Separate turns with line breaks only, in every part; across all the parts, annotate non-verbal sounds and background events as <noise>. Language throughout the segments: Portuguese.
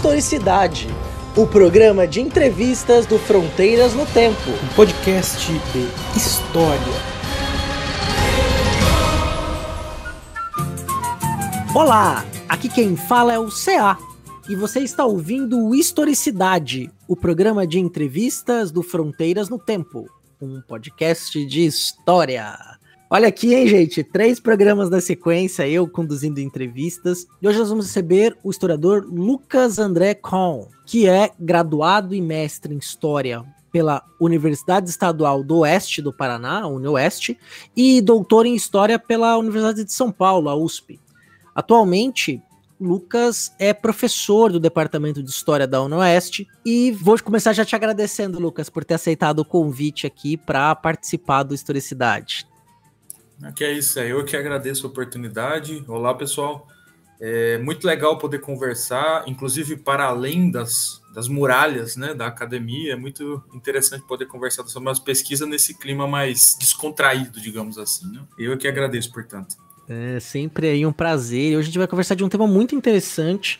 Historicidade, o programa de entrevistas do Fronteiras no Tempo.
Um podcast de história.
Olá, aqui quem fala é o CA e você está ouvindo o Historicidade, o programa de entrevistas do Fronteiras no Tempo, um podcast de história. Olha aqui, hein, gente? Três programas da sequência, eu conduzindo entrevistas. E hoje nós vamos receber o historiador Lucas André Kohn, que é graduado e mestre em História pela Universidade Estadual do Oeste do Paraná, a UniOeste, e doutor em História pela Universidade de São Paulo, a USP. Atualmente, Lucas é professor do Departamento de História da UniOeste e vou começar já te agradecendo, Lucas, por ter aceitado o convite aqui para participar do Historicidade.
Que é isso, é eu que agradeço a oportunidade. Olá, pessoal. É muito legal poder conversar, inclusive para além das, das muralhas né, da academia. É muito interessante poder conversar sobre umas pesquisas nesse clima mais descontraído, digamos assim. Né? Eu que agradeço, portanto.
É sempre aí um prazer. Hoje a gente vai conversar de um tema muito interessante,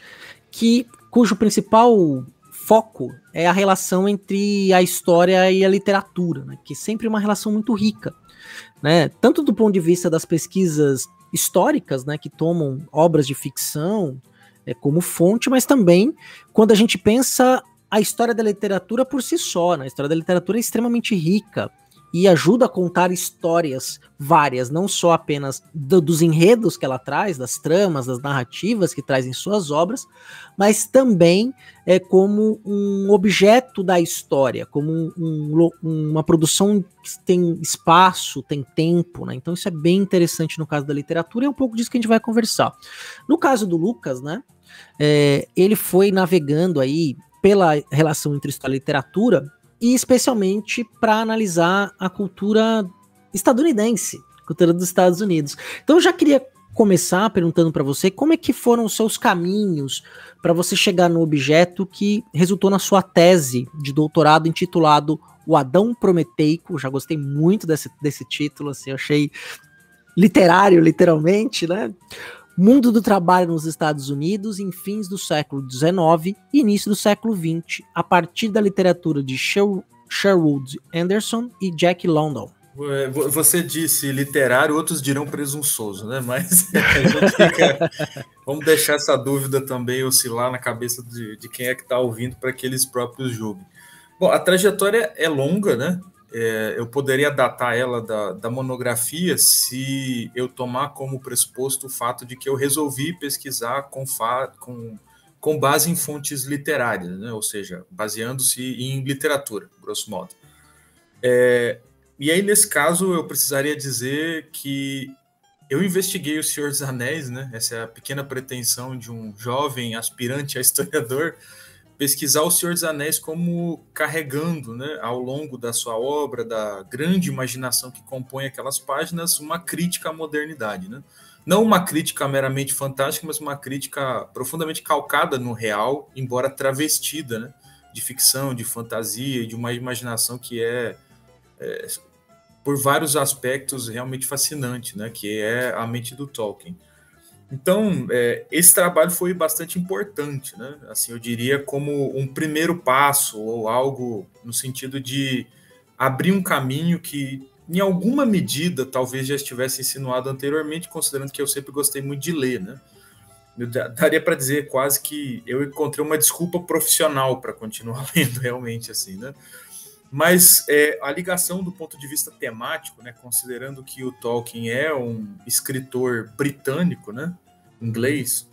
que cujo principal foco é a relação entre a história e a literatura, né? que é sempre uma relação muito rica né? Tanto do ponto de vista das pesquisas históricas, né, que tomam obras de ficção é, como fonte, mas também quando a gente pensa a história da literatura por si só, né? A história da literatura é extremamente rica e ajuda a contar histórias várias, não só apenas do, dos enredos que ela traz, das tramas, das narrativas que traz em suas obras, mas também é como um objeto da história, como um, um, uma produção que tem espaço, tem tempo, né? Então isso é bem interessante no caso da literatura e é um pouco disso que a gente vai conversar. No caso do Lucas, né? É, ele foi navegando aí pela relação entre história e literatura e especialmente para analisar a cultura estadunidense, cultura dos Estados Unidos. Então eu já queria começar perguntando para você como é que foram os seus caminhos para você chegar no objeto que resultou na sua tese de doutorado intitulado O Adão Prometeico. Já gostei muito desse, desse título, assim, eu achei literário, literalmente, né? Mundo do trabalho nos Estados Unidos em fins do século XIX e início do século XX, a partir da literatura de Sherwood Anderson e Jack London.
É, você disse literário, outros dirão presunçoso, né? Mas <laughs> fica... vamos deixar essa dúvida também oscilar na cabeça de, de quem é que está ouvindo para que eles próprios julguem. Bom, a trajetória é longa, né? É, eu poderia datar ela da, da, monografia se eu tomar como pressuposto o fato de que eu resolvi pesquisar com, com, com base em fontes literárias, né? ou seja, baseando-se em literatura, grosso modo. É, e aí, nesse caso, eu precisaria dizer que eu investiguei o Senhor dos Anéis, né? essa é a pequena pretensão de um jovem aspirante a historiador, pesquisar o Senhor dos Anéis como carregando, né, ao longo da sua obra, da grande imaginação que compõe aquelas páginas, uma crítica à modernidade, né? Não uma crítica meramente fantástica, mas uma crítica profundamente calcada no real, embora travestida, né, de ficção, de fantasia, de uma imaginação que é, é por vários aspectos realmente fascinante, né, que é a mente do Tolkien. Então, é, esse trabalho foi bastante importante, né? Assim, eu diria como um primeiro passo ou algo no sentido de abrir um caminho que, em alguma medida, talvez já estivesse insinuado anteriormente, considerando que eu sempre gostei muito de ler, né? Eu daria para dizer quase que eu encontrei uma desculpa profissional para continuar <laughs> lendo realmente assim, né? Mas é, a ligação do ponto de vista temático, né, considerando que o Tolkien é um escritor britânico, né, inglês,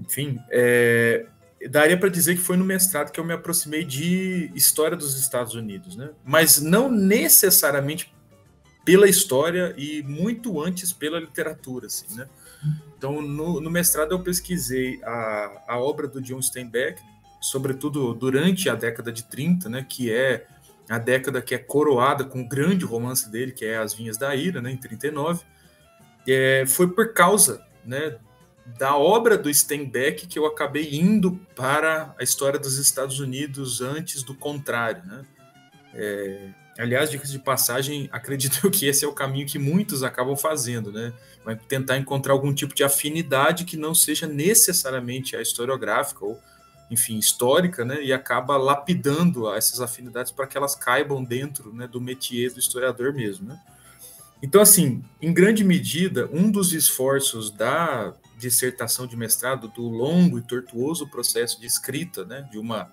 enfim, é, daria para dizer que foi no mestrado que eu me aproximei de história dos Estados Unidos, né, mas não necessariamente pela história e muito antes pela literatura, assim, né. Então, no, no mestrado eu pesquisei a, a obra do John Steinbeck, sobretudo durante a década de 30, né, que é a década que é coroada com o grande romance dele, que é As Vinhas da Ira, né, em 39, é, foi por causa né, da obra do Steinbeck que eu acabei indo para a história dos Estados Unidos antes do contrário. Né? É, aliás, dicas de passagem, <laughs> acredito que esse é o caminho que muitos acabam fazendo, né? Vai tentar encontrar algum tipo de afinidade que não seja necessariamente a historiográfica ou enfim, histórica, né, e acaba lapidando essas afinidades para que elas caibam dentro né, do métier do historiador mesmo. Né? Então, assim, em grande medida, um dos esforços da dissertação de mestrado, do longo e tortuoso processo de escrita né, de, uma,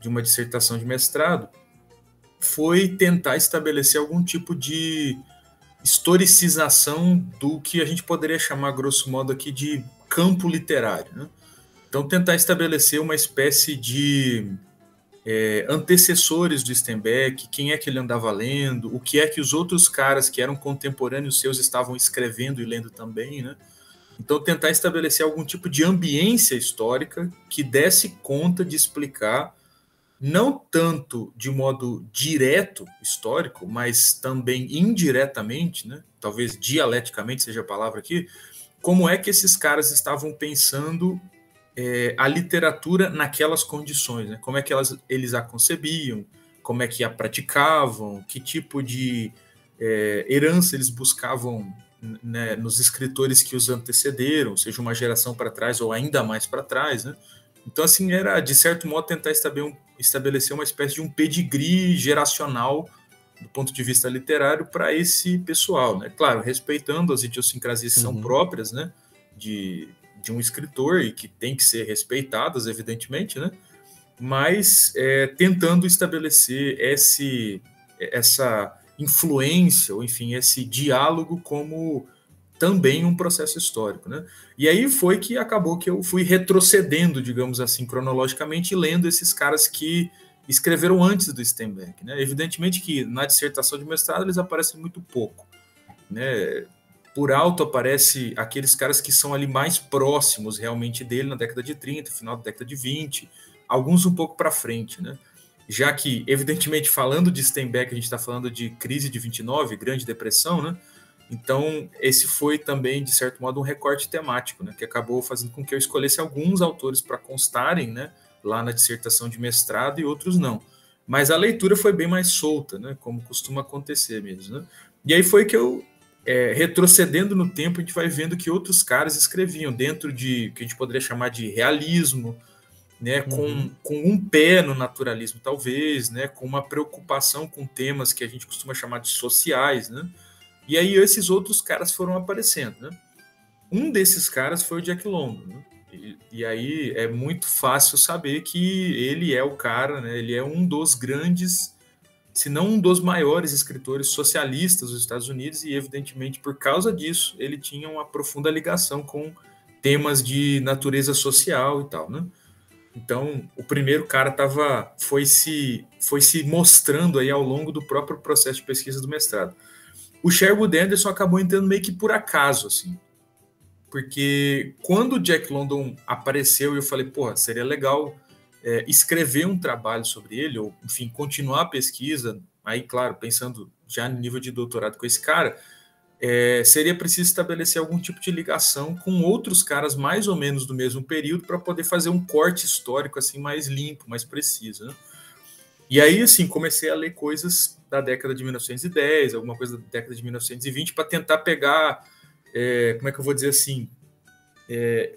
de uma dissertação de mestrado, foi tentar estabelecer algum tipo de historicização do que a gente poderia chamar, grosso modo, aqui de campo literário. Né? Então, tentar estabelecer uma espécie de é, antecessores do Steinbeck, quem é que ele andava lendo, o que é que os outros caras que eram contemporâneos seus estavam escrevendo e lendo também, né? Então, tentar estabelecer algum tipo de ambiência histórica que desse conta de explicar, não tanto de modo direto histórico, mas também indiretamente, né? talvez dialeticamente seja a palavra aqui, como é que esses caras estavam pensando é, a literatura naquelas condições, né? como é que elas, eles a concebiam, como é que a praticavam, que tipo de é, herança eles buscavam né, nos escritores que os antecederam, seja uma geração para trás ou ainda mais para trás. Né? Então, assim, era de certo modo tentar estabelecer uma espécie de um pedigree geracional do ponto de vista literário para esse pessoal, né? Claro, respeitando as idiosincrasias que uhum. são próprias, né? De, de um escritor e que tem que ser respeitadas, evidentemente, né? Mas é, tentando estabelecer esse, essa influência, ou enfim, esse diálogo como também um processo histórico, né? E aí foi que acabou que eu fui retrocedendo, digamos assim, cronologicamente, lendo esses caras que escreveram antes do Steinbeck, né? Evidentemente que na dissertação de mestrado eles aparecem muito pouco, né? Por alto aparece aqueles caras que são ali mais próximos realmente dele na década de 30, final da década de 20, alguns um pouco para frente, né? Já que, evidentemente, falando de Steinbeck, a gente está falando de crise de 29, Grande Depressão, né? Então, esse foi também, de certo modo, um recorte temático, né? Que acabou fazendo com que eu escolhesse alguns autores para constarem, né? Lá na dissertação de mestrado e outros não. Mas a leitura foi bem mais solta, né? Como costuma acontecer mesmo, né? E aí foi que eu é, retrocedendo no tempo, a gente vai vendo que outros caras escreviam dentro de que a gente poderia chamar de realismo, né, com, uhum. com um pé no naturalismo, talvez, né, com uma preocupação com temas que a gente costuma chamar de sociais, né? E aí esses outros caras foram aparecendo, né? Um desses caras foi o Jack London, né? E, e, aí é muito fácil saber que ele é o cara, né? Ele é um dos grandes se não um dos maiores escritores socialistas dos Estados Unidos, e evidentemente por causa disso ele tinha uma profunda ligação com temas de natureza social e tal, né? Então, o primeiro cara tava, foi, se, foi se mostrando aí ao longo do próprio processo de pesquisa do mestrado. O Sherwood Anderson acabou entrando meio que por acaso, assim. Porque quando o Jack London apareceu, eu falei, porra, seria legal é, escrever um trabalho sobre ele, ou, enfim, continuar a pesquisa, aí, claro, pensando já no nível de doutorado com esse cara, é, seria preciso estabelecer algum tipo de ligação com outros caras mais ou menos do mesmo período para poder fazer um corte histórico assim mais limpo, mais preciso. Né? E aí, assim, comecei a ler coisas da década de 1910, alguma coisa da década de 1920, para tentar pegar, é, como é que eu vou dizer assim, é,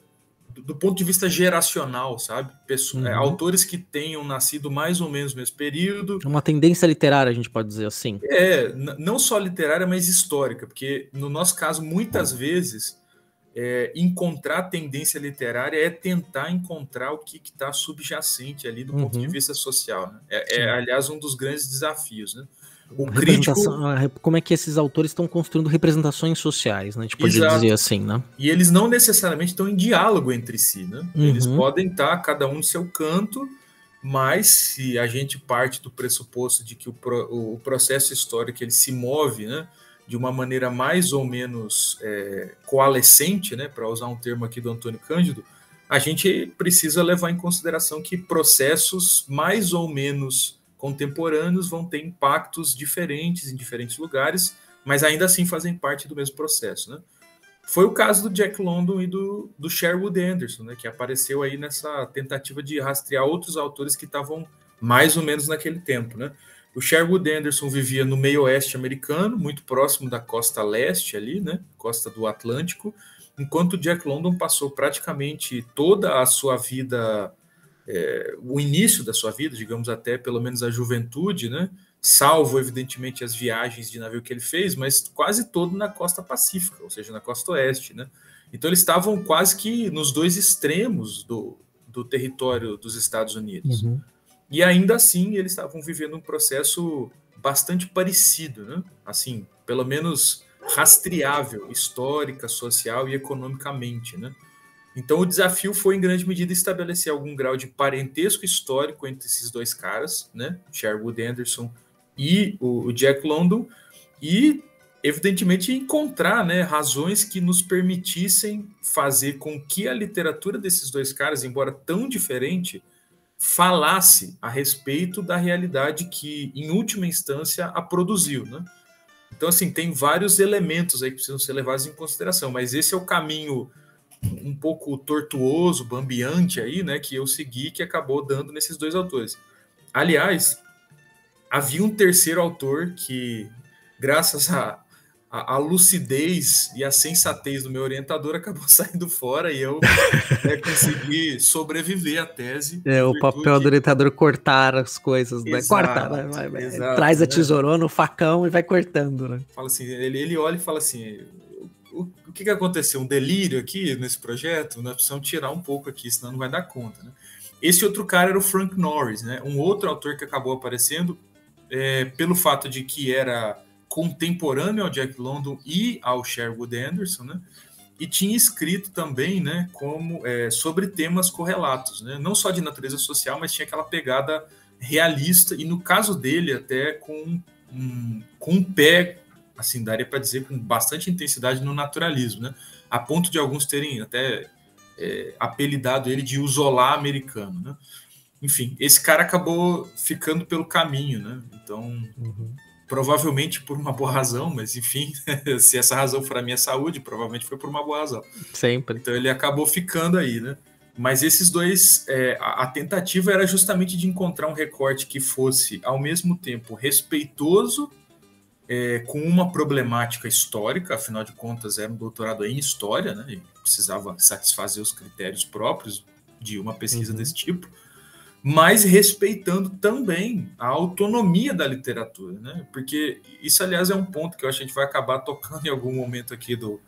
do ponto de vista geracional, sabe? É, uhum. é, autores que tenham nascido mais ou menos no mesmo período.
Uma tendência literária, a gente pode dizer assim.
É, não só literária, mas histórica, porque no nosso caso, muitas vezes, é, encontrar tendência literária é tentar encontrar o que está subjacente ali do uhum. ponto de uhum. vista social. Né? É, é, aliás, um dos grandes desafios, né?
O crítico... Como é que esses autores estão construindo representações sociais, né? A gente pode Exato. dizer assim, né?
E eles não necessariamente estão em diálogo entre si, né? Uhum. Eles podem estar cada um no seu canto, mas se a gente parte do pressuposto de que o, pro, o processo histórico ele se move, né? De uma maneira mais ou menos é, coalescente, né? Para usar um termo aqui do Antônio Cândido, a gente precisa levar em consideração que processos mais ou menos contemporâneos vão ter impactos diferentes em diferentes lugares, mas ainda assim fazem parte do mesmo processo, né? Foi o caso do Jack London e do, do Sherwood Anderson, né, que apareceu aí nessa tentativa de rastrear outros autores que estavam mais ou menos naquele tempo, né? O Sherwood Anderson vivia no meio oeste americano, muito próximo da costa leste ali, né, costa do Atlântico, enquanto Jack London passou praticamente toda a sua vida é, o início da sua vida, digamos até pelo menos a juventude, né? Salvo, evidentemente, as viagens de navio que ele fez, mas quase todo na costa pacífica, ou seja, na costa oeste, né? Então eles estavam quase que nos dois extremos do, do território dos Estados Unidos. Uhum. E ainda assim eles estavam vivendo um processo bastante parecido, né? Assim, pelo menos rastreável, histórica, social e economicamente, né? Então o desafio foi em grande medida estabelecer algum grau de parentesco histórico entre esses dois caras, né? Sherwood Anderson e o, Jack London, e evidentemente encontrar né, razões que nos permitissem fazer com que a literatura desses dois caras, embora tão diferente, falasse a respeito da realidade que, em última instância, a produziu. Né? Então, assim, tem vários elementos aí que precisam ser levados em consideração, mas esse é o caminho um pouco tortuoso, bambiante aí, né, que eu segui, que acabou dando nesses dois autores. Aliás, havia um terceiro autor que, graças a a, a, lucidez e a sensatez do meu orientador <laughs> acabou saindo fora e eu né, consegui sobreviver à tese.
É, o papel do orientador cortar as coisas, né? Corta, né? Vai, vai, exato, traz a né? tesourona, o facão e vai cortando, né?
Fala assim, ele, ele olha e fala assim, que, que aconteceu? Um delírio aqui nesse projeto? Nós precisamos tirar um pouco aqui, senão não vai dar conta, né? Esse outro cara era o Frank Norris, né? Um outro autor que acabou aparecendo é, pelo fato de que era contemporâneo ao Jack London e ao Sherwood Anderson, né? E tinha escrito também, né, como é, sobre temas correlatos, né? Não só de natureza social, mas tinha aquela pegada realista e no caso dele até com um, com um pé, assim, daria para dizer com bastante intensidade no naturalismo, né? A ponto de alguns terem até é, apelidado ele de Zola americano, né? Enfim, esse cara acabou ficando pelo caminho, né? Então, uhum provavelmente por uma boa razão, mas enfim, <laughs> se essa razão for a minha saúde, provavelmente foi por uma boa razão.
Sempre.
Então ele acabou ficando aí, né? Mas esses dois, é, a, a, tentativa era justamente de encontrar um recorte que fosse, ao mesmo tempo, respeitoso é, com uma problemática histórica, afinal de contas era um doutorado em história, né? E precisava satisfazer os critérios próprios de uma pesquisa uhum. desse tipo mas respeitando também a autonomia da literatura, né? Porque isso, aliás, é um ponto que eu acho que a gente vai acabar tocando <laughs> em algum momento aqui do,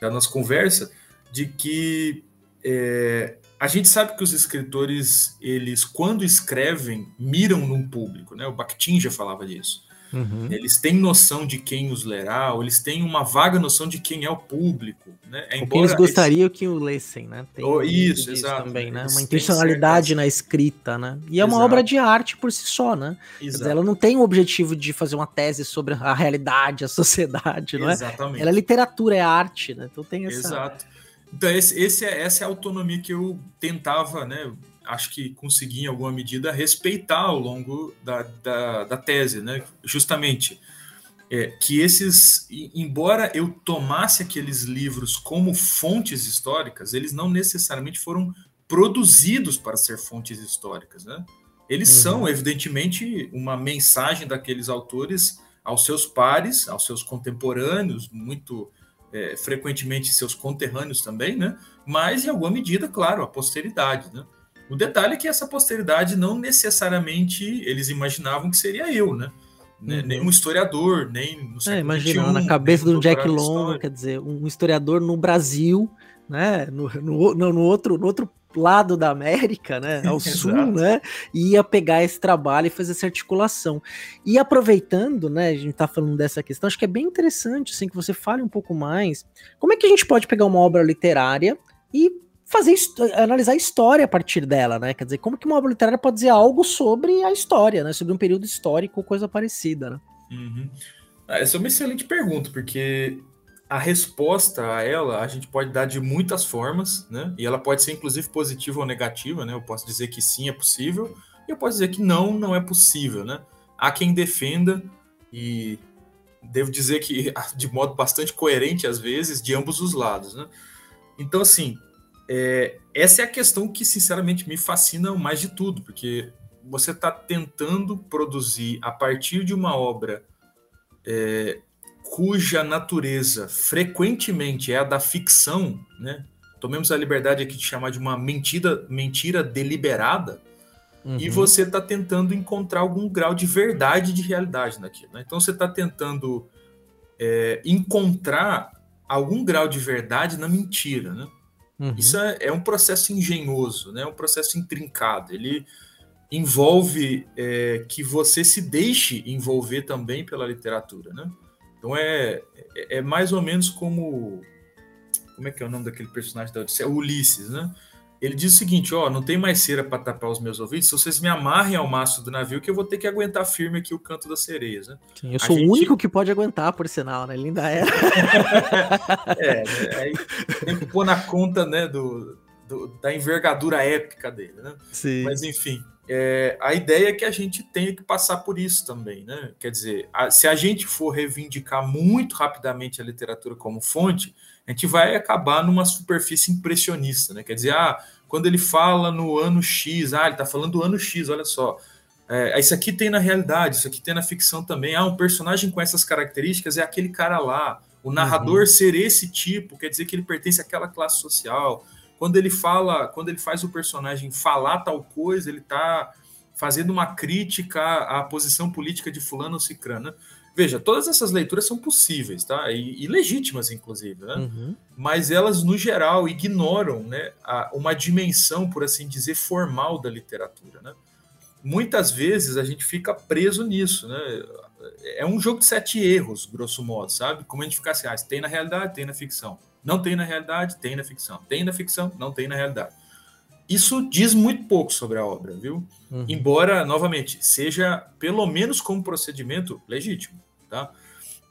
da nossa conversa, de que é, a gente sabe que os escritores, eles, quando escrevem, miram num público, né? O Bakhtin já falava disso. Uhum. Eles têm noção de quem os lerá, ou eles têm uma vaga noção de quem é o público. Né?
É, embora eles gostariam que o lessem, né?
Tem oh, isso, exato.
Também, né? Uma intencionalidade na escrita, né? E é uma exato. obra de arte por si só, né? Dizer, ela não tem o objetivo de fazer uma tese sobre a realidade, a sociedade, não é? Exatamente. Ela é literatura, é arte, né? Então tem essa...
Exato. Então esse, esse é, essa é a autonomia que eu tentava, né? Acho que consegui, em alguma medida, respeitar ao longo da, da, da tese, né? Justamente é, que esses, embora eu tomasse aqueles livros como fontes históricas, eles não necessariamente foram produzidos para ser fontes históricas, né? Eles uhum. são, evidentemente, uma mensagem daqueles autores aos seus pares, aos seus contemporâneos, muito é, frequentemente seus conterrâneos também, né? Mas, em alguma medida, claro, a posteridade, né? O detalhe é que essa posteridade não necessariamente eles imaginavam que seria eu, né? Uhum. Nem um historiador, nem
no é, imagina, na cabeça do Jack London, quer dizer, um historiador no Brasil, né? No, no, no, outro, no outro lado da América, né, ao <laughs> sul, né, ia pegar esse trabalho e fazer essa articulação. E aproveitando, né, a gente tá falando dessa questão, acho que é bem interessante, assim, que você fale um pouco mais, como é que a gente pode pegar uma obra literária e fazer analisar a história a partir dela, né? Quer dizer, como que uma obra literária pode dizer algo sobre a história, né? Sobre um período histórico ou coisa parecida, né?
Uhum. Ah, essa é uma excelente pergunta, porque a resposta a ela a gente pode dar de muitas formas, né? E ela pode ser inclusive positiva ou negativa, né? Eu posso dizer que sim é possível, e eu posso dizer que não, não é possível, né? Há quem defenda e devo dizer que <laughs> de modo bastante coerente às vezes de ambos os lados, né? Então assim, é, essa é a questão que, sinceramente, me fascina mais de tudo, porque você está tentando produzir a partir de uma obra é, cuja natureza frequentemente é a da ficção, né? tomemos a liberdade aqui de chamar de uma mentira, mentira deliberada, uhum. e você está tentando encontrar algum grau de verdade de realidade naquilo. Né? Então você está tentando é, encontrar algum grau de verdade na mentira. Né? Uhum. Isso é, é, um processo engenhoso, né? um processo intrincado. Ele envolve é, que você se deixe envolver também pela literatura. Né? Então é, é, é mais ou menos como. Como é que é o nome daquele personagem da Odisseia? Ulisses, né? Ele diz o seguinte: ó, não tem mais cera para tapar os meus ouvidos. Se vocês me amarrem ao mastro do navio, que eu vou ter que aguentar firme aqui o canto das sereias. Né?
Sim, eu sou gente... o único que pode aguentar, por sinal, né? Ele ainda é.
é, né? aí tem que pôr na conta, né, do, do, da envergadura épica dele, né? Sim. Mas enfim, é, a ideia é que a gente tenha que passar por isso também, né? Quer dizer, a, se a gente for reivindicar muito rapidamente a literatura como fonte, a gente vai acabar numa superfície impressionista, né? Quer dizer, ah, quando ele fala no ano X, ah, ele está falando do ano X, olha só. É, isso aqui tem na realidade, isso aqui tem na ficção também. Ah, um personagem com essas características é aquele cara lá. O narrador uhum. ser esse tipo quer dizer que ele pertence àquela classe social. Quando ele fala, quando ele faz o personagem falar tal coisa, ele está fazendo uma crítica à posição política de fulano ou cicrano. Veja, todas essas leituras são possíveis, tá? E, e legítimas, inclusive, né? Uhum. Mas elas, no geral, ignoram né, a, uma dimensão, por assim dizer, formal da literatura, né? Muitas vezes a gente fica preso nisso, né? É um jogo de sete erros, grosso modo, sabe? Como a gente fica assim, ah, tem na realidade, tem na ficção. Não tem na realidade, tem na ficção. Tem na ficção, não tem na realidade. Isso diz muito pouco sobre a obra, viu? Uhum. Embora, novamente, seja pelo menos como procedimento legítimo, tá?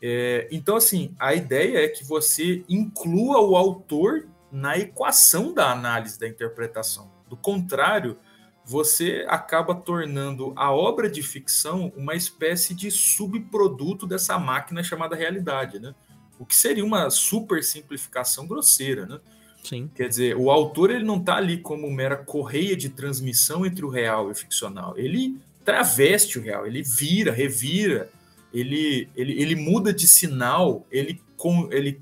É, então, assim, a ideia é que você inclua o autor na equação da análise da interpretação. Do contrário, você acaba tornando a obra de ficção uma espécie de subproduto dessa máquina chamada realidade, né? o que seria uma super simplificação grosseira, né? Sim. Quer dizer, o autor ele não está ali como mera correia de transmissão entre o real e o ficcional. Ele traveste o real, ele vira, revira, ele, ele, ele muda de sinal, ele, com, ele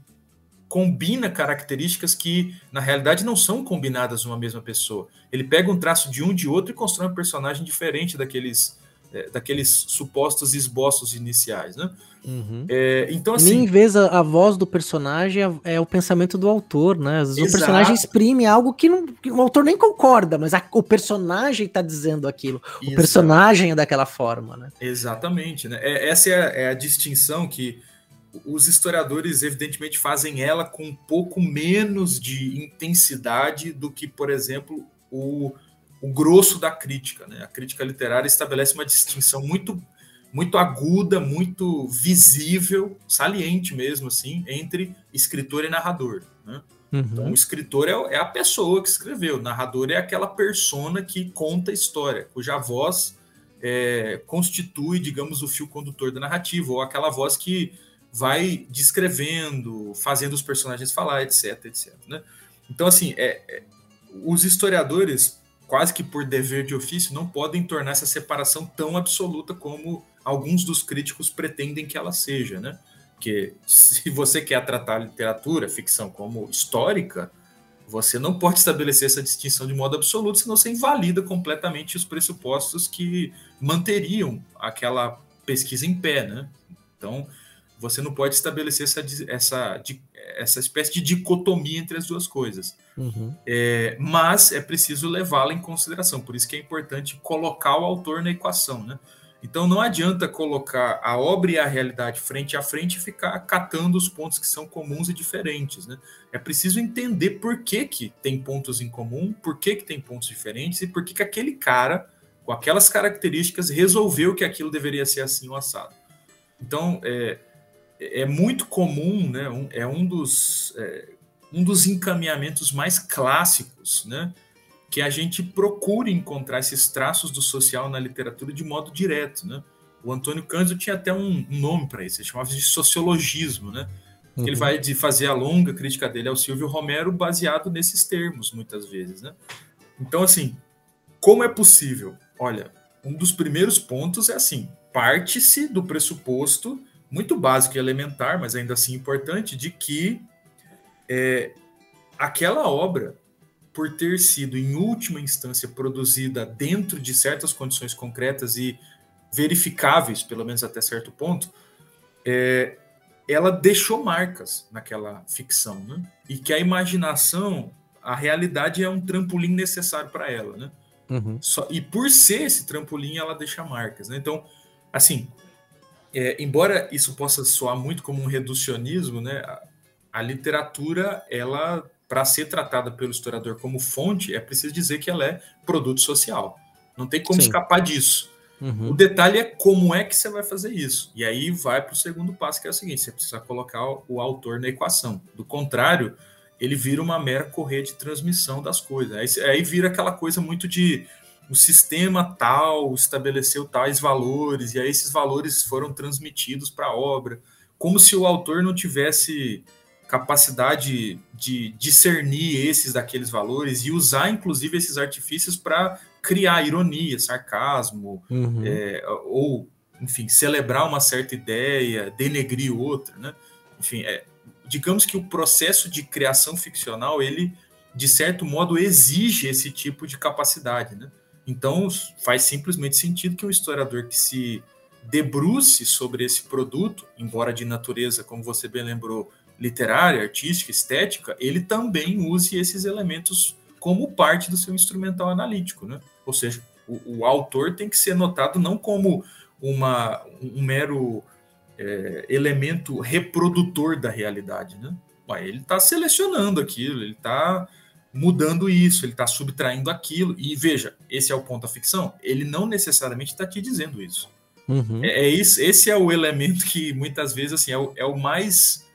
combina características que na realidade não são combinadas numa mesma pessoa. Ele pega um traço de um de outro e constrói um personagem diferente daqueles é, daqueles supostos esboços iniciais, né? Uhum. É, então, assim.
Nem vez a, a, voz do personagem é, é, o pensamento do autor, né? Às vezes Exato. o personagem exprime algo que, não, que o autor nem concorda, mas a, o personagem está dizendo aquilo. Exato. O personagem é daquela forma, né?
Exatamente, né? É, essa é a, é a distinção que os historiadores, evidentemente, fazem ela com um pouco menos de intensidade do que, por exemplo, o o grosso da crítica. Né? A crítica literária estabelece uma distinção muito, muito aguda, muito visível, saliente mesmo, assim, entre escritor e narrador. Né? Uhum. Então, o escritor é, é, a pessoa que escreveu, o narrador é aquela persona que conta a história, cuja voz é, constitui, digamos, o fio condutor da narrativa, ou aquela voz que vai descrevendo, fazendo os personagens falar, etc, etc. Né? Então, assim, é, é os historiadores quase que por dever de ofício, não podem tornar essa separação tão absoluta como alguns dos críticos pretendem que ela seja, né? Porque se você quer tratar a literatura, ficção como histórica, você não pode estabelecer essa distinção de modo absoluto, senão você invalida completamente os pressupostos que manteriam aquela pesquisa em pé, né? Então, você não pode estabelecer essa, essa, essa espécie de dicotomia entre as duas coisas. Uhum. É, mas é preciso levá-la em consideração, por isso que é importante colocar o autor na equação. Né? Então não adianta colocar a obra e a realidade frente a frente e ficar catando os pontos que são comuns e diferentes. Né? É preciso entender por que, que tem pontos em comum, por que, que tem pontos diferentes e por que, que aquele cara, com aquelas características, resolveu que aquilo deveria ser assim o assado. Então, é, é muito comum, né? É um dos, é, um dos encaminhamentos mais clássicos, né? Que a gente procure encontrar esses traços do social na literatura de modo direto, né? O Antônio Cândido tinha até um, nome para isso, ele chamava de sociologismo, né? Uhum. Ele vai de fazer a longa crítica dele ao Silvio Romero baseado nesses termos, muitas vezes, né? Então, assim, como é possível? Olha, um dos primeiros pontos é assim: parte-se do pressuposto muito básico e elementar, mas ainda assim importante, de que é, aquela obra, por ter sido, em última instância, produzida dentro de certas condições concretas e verificáveis, pelo menos até certo ponto, é, ela deixou marcas naquela ficção, né? E que a imaginação, a realidade é um trampolim necessário para ela, né? Uhum. Só, e por ser esse trampolim, ela deixa marcas, né? Então, assim, é, embora isso possa soar muito como um reducionismo, né? A, literatura, ela, para ser tratada pelo historiador como fonte, é preciso dizer que ela é produto social. Não tem como Sim. escapar disso. Uhum. O detalhe é como é que você vai fazer isso. E aí vai para o segundo passo, que é o seguinte: você precisa colocar o autor na equação. Do contrário, ele vira uma mera correia de transmissão das coisas. Aí, aí vira aquela coisa muito de o sistema tal estabeleceu tais valores, e aí esses valores foram transmitidos para a obra, como se o autor não tivesse capacidade de discernir esses daqueles valores e usar, inclusive, esses artifícios para criar ironia, sarcasmo, uhum. é, ou, enfim, celebrar uma certa ideia, denegrir outra, né? Enfim, é, digamos que o processo de criação ficcional, ele, de certo modo, exige esse tipo de capacidade, né? Então, faz simplesmente sentido que um historiador que se debruce sobre esse produto, embora de natureza, como você bem lembrou, literária, artística, estética, ele também use esses elementos como parte do seu instrumental analítico, né? Ou seja, o, o autor tem que ser notado não como uma, um mero é, elemento reprodutor da realidade, né? Mas ele está selecionando aquilo, ele está mudando isso, ele está subtraindo aquilo. E veja, esse é o ponto da ficção. Ele não necessariamente está te dizendo isso. Uhum. É, é, isso. Esse é o elemento que muitas vezes assim é o, é o mais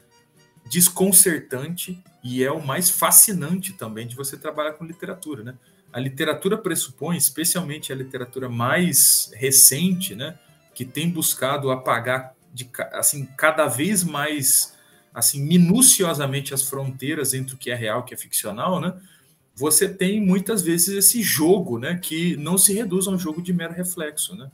desconcertante e é o mais fascinante também de você trabalhar com literatura, né? A literatura pressupõe, especialmente a literatura mais recente, né, que tem buscado apagar de assim cada vez mais assim minuciosamente as fronteiras entre o que é real e o que é ficcional, né? Você tem muitas vezes esse jogo, né, que não se reduz a um jogo de mero reflexo, né?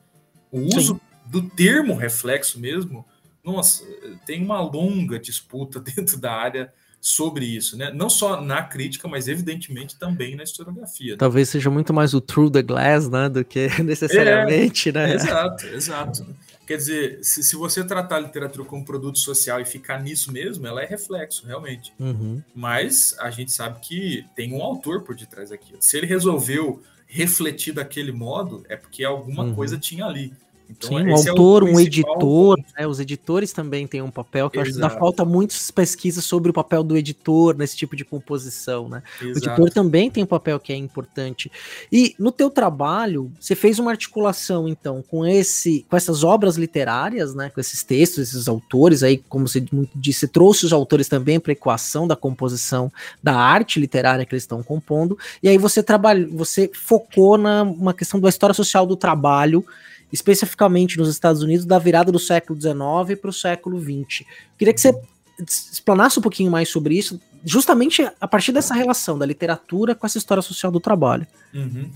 O uso Sim. do termo reflexo mesmo, nossa, tem uma longa disputa <laughs> dentro da área sobre isso, né? Não só na crítica, mas evidentemente também na historiografia. Né?
Talvez seja muito mais o through the glass, né, do que <laughs> necessariamente,
é,
né?
Exato, exato. Quer dizer, se, se, você tratar a literatura como produto social e ficar nisso mesmo, ela é reflexo, realmente. Uhum. Mas a gente sabe que tem um autor por detrás daquilo. Se ele resolveu refletir daquele modo, é porque alguma uhum. coisa tinha ali.
Então, Sim, um autor, é um editor, né, os editores também têm um papel que Exato. eu acho que ainda falta muitas pesquisas sobre o papel do editor nesse tipo de composição, né? Exato. O editor também tem um papel que é importante. E no teu trabalho, você fez uma articulação então com esse, com essas obras literárias, né, com esses textos, esses autores aí, como você disse, trouxe os autores também para a equação da composição da arte literária que eles estão compondo. E aí você trabalha, você focou na uma questão da história social do trabalho especificamente nos Estados Unidos, da virada do século XIX para o século XX. Queria que você explanasse um pouquinho mais sobre isso, justamente a partir dessa relação da literatura com essa história social do trabalho.
Uhum.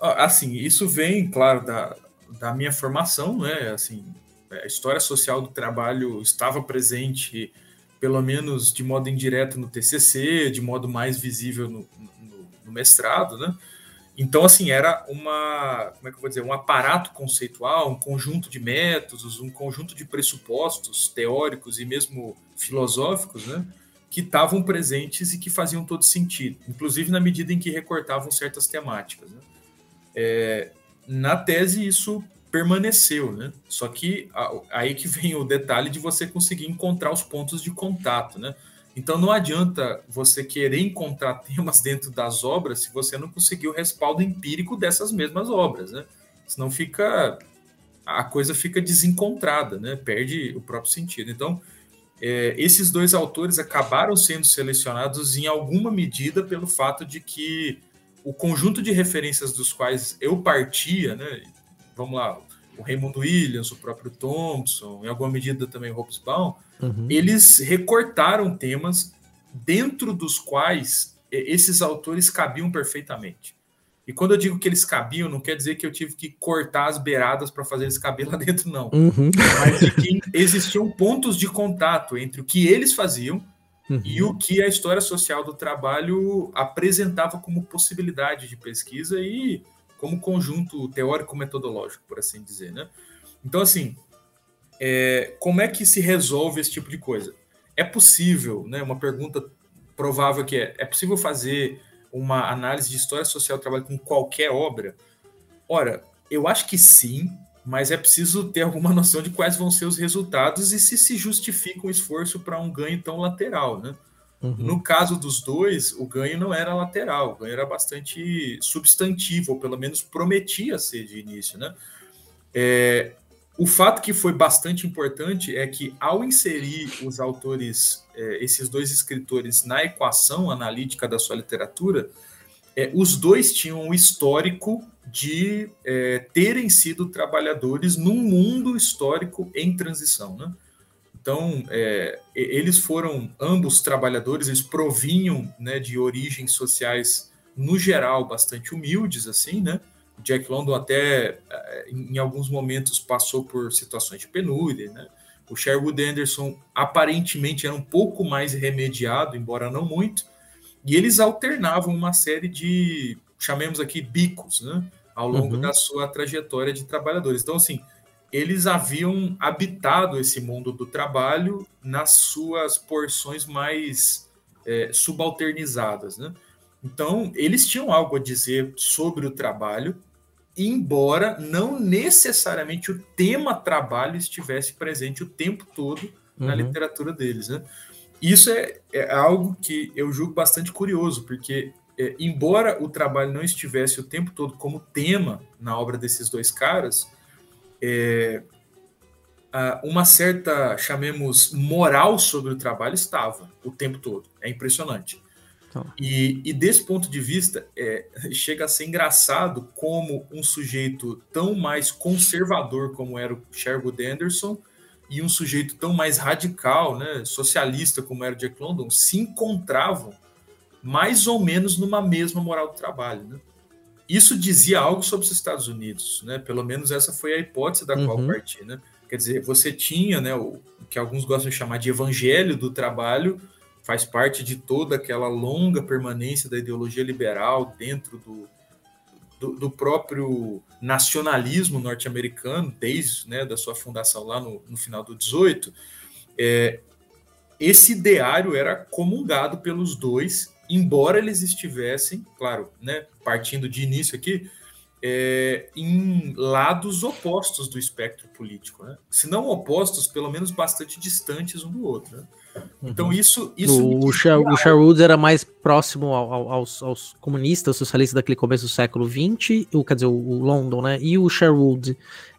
Assim, isso vem, claro, da, da minha formação, né? Assim, a história social do trabalho estava presente, pelo menos de modo indireto no TCC, de modo mais visível no, no, no mestrado, né? Então, assim, era uma, como é que vou dizer, um aparato conceitual, um conjunto de métodos, um conjunto de pressupostos teóricos e mesmo filosóficos, né, que estavam presentes e que faziam todo sentido, inclusive na medida em que recortavam certas temáticas. Né. É, na tese, isso permaneceu, né? Só que aí que vem o detalhe de você conseguir encontrar os pontos de contato, né? Então não adianta você querer encontrar <laughs> temas dentro das obras se você não conseguir o respaldo empírico dessas mesmas obras, né? Senão fica a coisa fica desencontrada, né? Perde o próprio sentido. Então é, esses dois autores acabaram sendo selecionados em alguma medida pelo fato de que o conjunto de referências dos quais eu partia, né? Vamos lá, o Raymond Williams, o próprio Thompson, em alguma medida também o Hobsbawm, uhum. eles recortaram temas dentro dos quais esses autores cabiam perfeitamente. E quando eu digo que eles cabiam, não quer dizer que eu tive que cortar as beiradas para fazer eles caber lá <laughs> dentro, não. Uhum. Mas de que existiam pontos de contato entre o que eles faziam uhum. e o que a história social do trabalho apresentava como possibilidade de pesquisa e como conjunto teórico-metodológico, por assim dizer, né? Então, assim, é, como é que se resolve esse tipo de coisa? É possível, né? Uma pergunta provável que é: é possível fazer uma análise de história social do trabalho com qualquer obra? Ora, eu acho que sim, mas é preciso ter alguma <laughs> noção de quais vão ser os resultados e se se justifica um esforço para um ganho tão lateral, né? Uhum. No caso dos dois, o ganho não era lateral, o ganho era bastante substantivo, ou pelo menos prometia ser de início, né? É, o fato que foi bastante importante é que, ao inserir os autores, é, esses dois escritores, na equação analítica da sua literatura, é, os dois tinham um histórico de é, terem sido trabalhadores num mundo histórico em transição. Né? Então, é, eles foram ambos trabalhadores, eles provinham né, de origens sociais, no geral, bastante humildes, assim, né? Jack London até eh, em alguns momentos passou por situações de penúria, né? O Sherwood Anderson aparentemente era um pouco mais remediado, embora não muito, e eles alternavam uma série de, chamemos aqui, bicos, né? Ao longo uhum. da sua trajetória de trabalhadores. Então, assim, eles haviam habitado esse mundo do trabalho nas suas porções mais é, subalternizadas, né? Então, eles tinham algo a dizer sobre o trabalho, embora não necessariamente o tema trabalho estivesse presente o tempo todo na uhum. literatura deles. Né? Isso é, é, algo que eu julgo bastante curioso, porque, é, embora o trabalho não estivesse o tempo todo como tema na obra desses dois caras, é, uma certa, chamemos, moral sobre o trabalho estava o tempo todo. É impressionante. Então. E, e, desse ponto de vista, é, chega a ser engraçado como um sujeito tão mais conservador como era o Sherwood Anderson e um sujeito tão mais radical, né, socialista como era o Jack London, se encontravam mais ou menos numa mesma moral do trabalho. Né? Isso dizia algo sobre os Estados Unidos, né? pelo menos essa foi a hipótese da uhum. qual parti. Né? Quer dizer, você tinha né, o que alguns gostam de chamar de evangelho do trabalho, faz parte de toda aquela longa permanência da ideologia liberal dentro do, do, do próprio nacionalismo norte-americano, desde né, da sua fundação lá no, no final do 18, é, esse ideário era comungado pelos dois, embora eles estivessem, claro, né, partindo de início aqui, é, em lados opostos do espectro político, né? se não opostos, pelo menos bastante distantes um do outro. Né? Então uhum. isso, isso
o, o, Sherwood era mais próximo ao, aos, aos, comunistas, socialistas daquele começo do século XX, o, quer dizer, o, o London, né? E o Sherwood,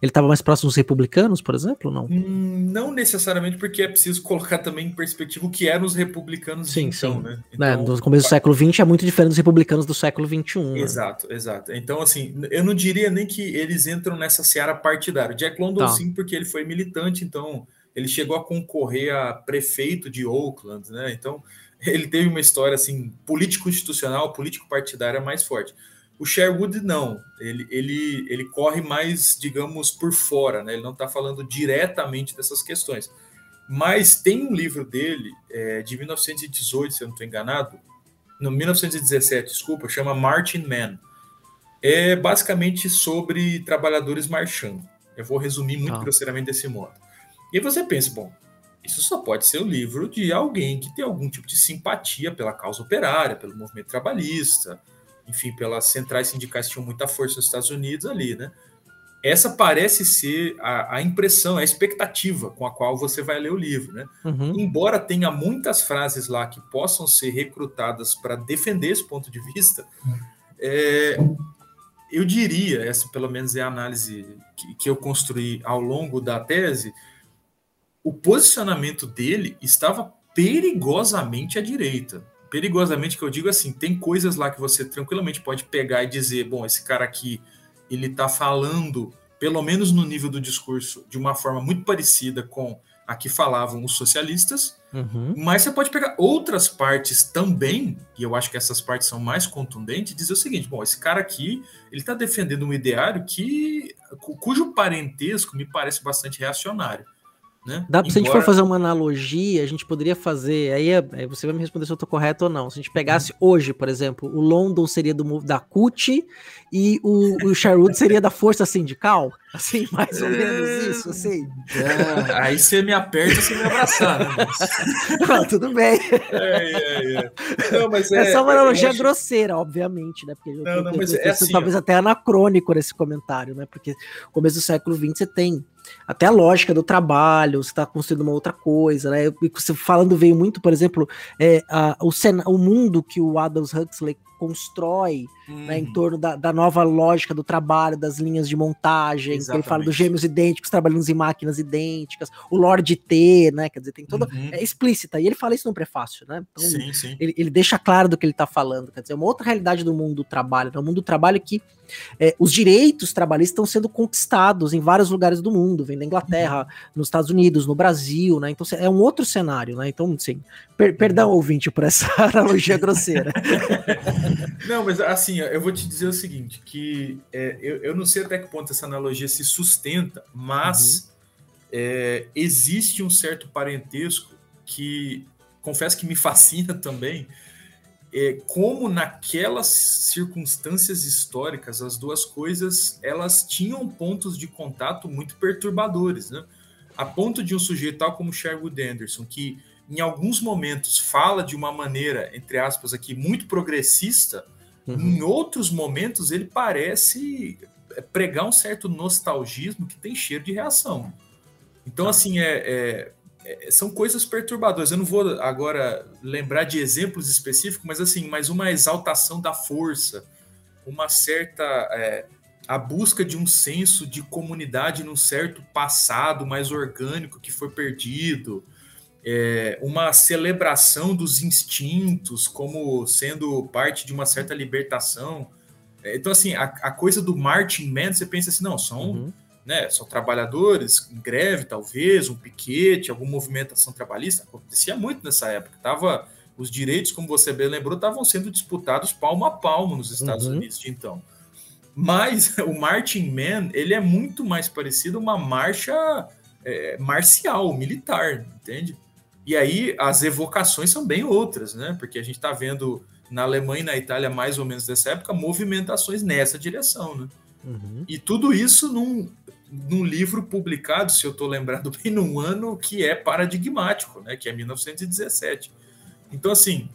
ele estava mais próximo dos republicanos, por exemplo, não?
Hum, não necessariamente, porque é preciso colocar também em perspectiva o que eram os republicanos
sim, então, sim. né? É, então, é, no começo do século XX é muito diferente dos republicanos do século XXI. Né?
Exato, exato. Então, assim, eu não diria nem que eles entram nessa seara partidária. Jack London, tá. sim, porque ele foi militante, então ele chegou a concorrer a prefeito de Oakland, né? Então, ele teve uma história assim, político-institucional, político-partidária mais forte. O Sherwood não, ele, ele, ele corre mais, digamos, por fora, né? Ele não está falando diretamente dessas questões. Mas tem um livro dele, é, de 1918, se eu não estou enganado, no 1917, desculpa, chama Martin Man. É basicamente sobre trabalhadores marchando. Eu vou resumir muito ah. grosseiramente desse modo. E aí você pensa, bom, isso só pode ser o livro de alguém que tem algum tipo de simpatia pela causa operária, pelo movimento trabalhista, enfim, pelas centrais sindicais que tinham muita força nos Estados Unidos ali, né? Essa parece ser a, a impressão, a expectativa com a qual você vai ler o livro, né? Uhum. Embora tenha muitas frases lá que possam ser recrutadas para defender esse ponto de vista, é, eu diria, essa pelo menos é a análise que, que eu construí ao longo da tese, o posicionamento dele estava perigosamente à direita. Perigosamente, que eu digo assim, tem coisas lá que você tranquilamente pode pegar e dizer, bom, esse cara aqui, ele está falando, pelo menos no nível do discurso, de uma forma muito parecida com a que falavam os socialistas, uhum. mas você pode pegar outras partes também, e eu acho que essas partes são mais contundentes, e dizer o seguinte, bom, esse cara aqui, ele está defendendo um ideário que, cujo parentesco me parece bastante reacionário.
Né? Dá, Embora... Se a gente for fazer uma analogia, a gente poderia fazer. Aí, aí você vai me responder se eu estou correto ou não. Se a gente pegasse uhum. hoje, por exemplo, o London seria do, da CUT e o, o Sherwood seria da Força Sindical. Assim, mais ou menos isso, assim.
É, aí você me aperta, você me abraçar. Né? <laughs>
Não, tudo bem. É, é, é. Não, mas é, é só uma analogia acho... grosseira, obviamente, né? Porque não, não, mas é assim, talvez até anacrônico nesse comentário, né? Porque começo do século XX você tem até a lógica do trabalho, você está construindo uma outra coisa, né? E falando veio muito, por exemplo, é, a, o, o mundo que o Adams Huxley constrói hum. né, em uhum. torno da, da, nova lógica do trabalho, das linhas de montagem, ele fala dos gêmeos idênticos trabalhando em máquinas idênticas, o Lord T, né? Quer dizer, tem toda. Uhum. É explícita, e ele fala isso no prefácio, né? Então, sim, sim. Ele, ele, deixa claro do que ele está falando, quer dizer, é uma outra realidade do mundo do trabalho, né? O mundo do trabalho que é, os direitos trabalhistas estão sendo conquistados em vários lugares do mundo, vem da Inglaterra, uhum. nos Estados Unidos, no Brasil, né? Então é um outro cenário, né? Então, sim. Per perdão, ouvinte, por essa <laughs> analogia grosseira. <laughs>
Não, mas assim, eu vou te dizer o seguinte, que é, eu, eu não sei até que ponto essa analogia se sustenta, mas uhum. é, existe um certo parentesco que confesso que me <laughs> fascina também, é, como naquelas circunstâncias históricas as duas coisas elas tinham pontos de contato muito perturbadores, né? A ponto de um sujeito tal como Sherwood Anderson, que em alguns momentos fala de uma maneira, entre aspas, aqui, muito progressista, uhum. em outros momentos ele parece pregar um certo nostalgismo que tem cheiro de reação. Então, ah. assim, é, é é, são coisas perturbadoras. Eu não vou agora lembrar de exemplos específicos, mas assim, mais uma exaltação da força, uma certa é, a busca de um senso de comunidade num certo passado mais orgânico que foi perdido, é, uma celebração dos instintos como sendo parte de uma certa libertação. É, então, assim, a, a, coisa do Martin Man, você pensa assim, não, são uhum né, são trabalhadores em greve, talvez, um piquete, alguma movimentação trabalhista, acontecia muito nessa época. Tava, os direitos, como você bem lembrou, estavam sendo disputados palmo a palmo nos Estados uhum. Unidos de então. Mas <laughs> o Marching Man, ele é muito mais parecido a uma marcha é, marcial, militar, entende? E aí as evocações são bem outras, né? Porque a gente está vendo na Alemanha e na Itália, mais ou menos dessa época, movimentações nessa direção, né? Uhum. E tudo isso num, num livro publicado, se eu estou lembrando <laughs> bem, num ano que é paradigmático, né, que é 1917. Então, assim,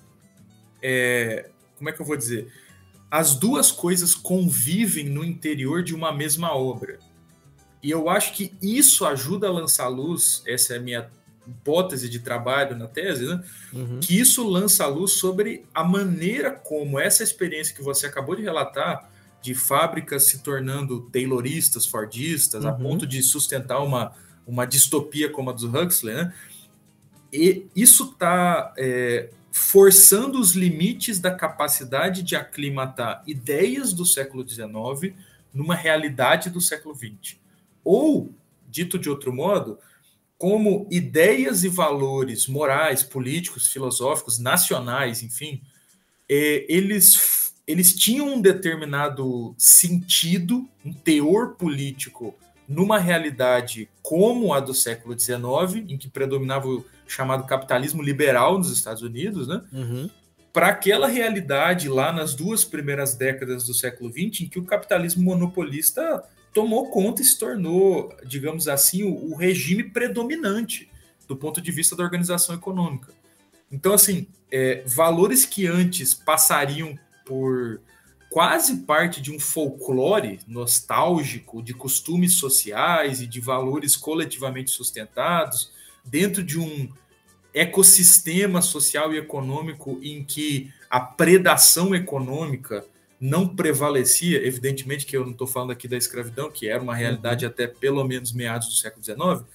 é, como é que eu vou dizer? As duas coisas convivem no interior de uma mesma obra. E eu acho que isso ajuda a lançar luz, essa é a minha hipótese de trabalho na tese, né? Uhum. que isso lança a luz sobre a maneira como essa experiência que você acabou de relatar de fábricas se tornando tayloristas, fordistas, uhum. a ponto de sustentar uma, uma distopia como a do Huxley, né? E isso está é, forçando os limites da capacidade de aclimatar ideias do século XIX numa realidade do século XX. Ou, dito de outro modo, como ideias e valores morais, políticos, filosóficos, nacionais, enfim, é, eles eles tinham um determinado sentido, um teor político numa realidade como a do século XIX, em que predominava o chamado capitalismo liberal nos Estados Unidos, né? Uhum. Para aquela realidade lá nas duas primeiras décadas do século XX, em que o capitalismo monopolista tomou conta e se tornou, digamos assim, o, o regime predominante do ponto de vista da organização econômica. Então, assim, é, valores que antes passariam por quase parte de um folclore nostálgico de costumes sociais e de valores coletivamente sustentados dentro de um ecossistema social e econômico em que a predação econômica não prevalecia, evidentemente que eu não estou falando aqui da escravidão, que era uma realidade uhum. até pelo menos meados do século XIX,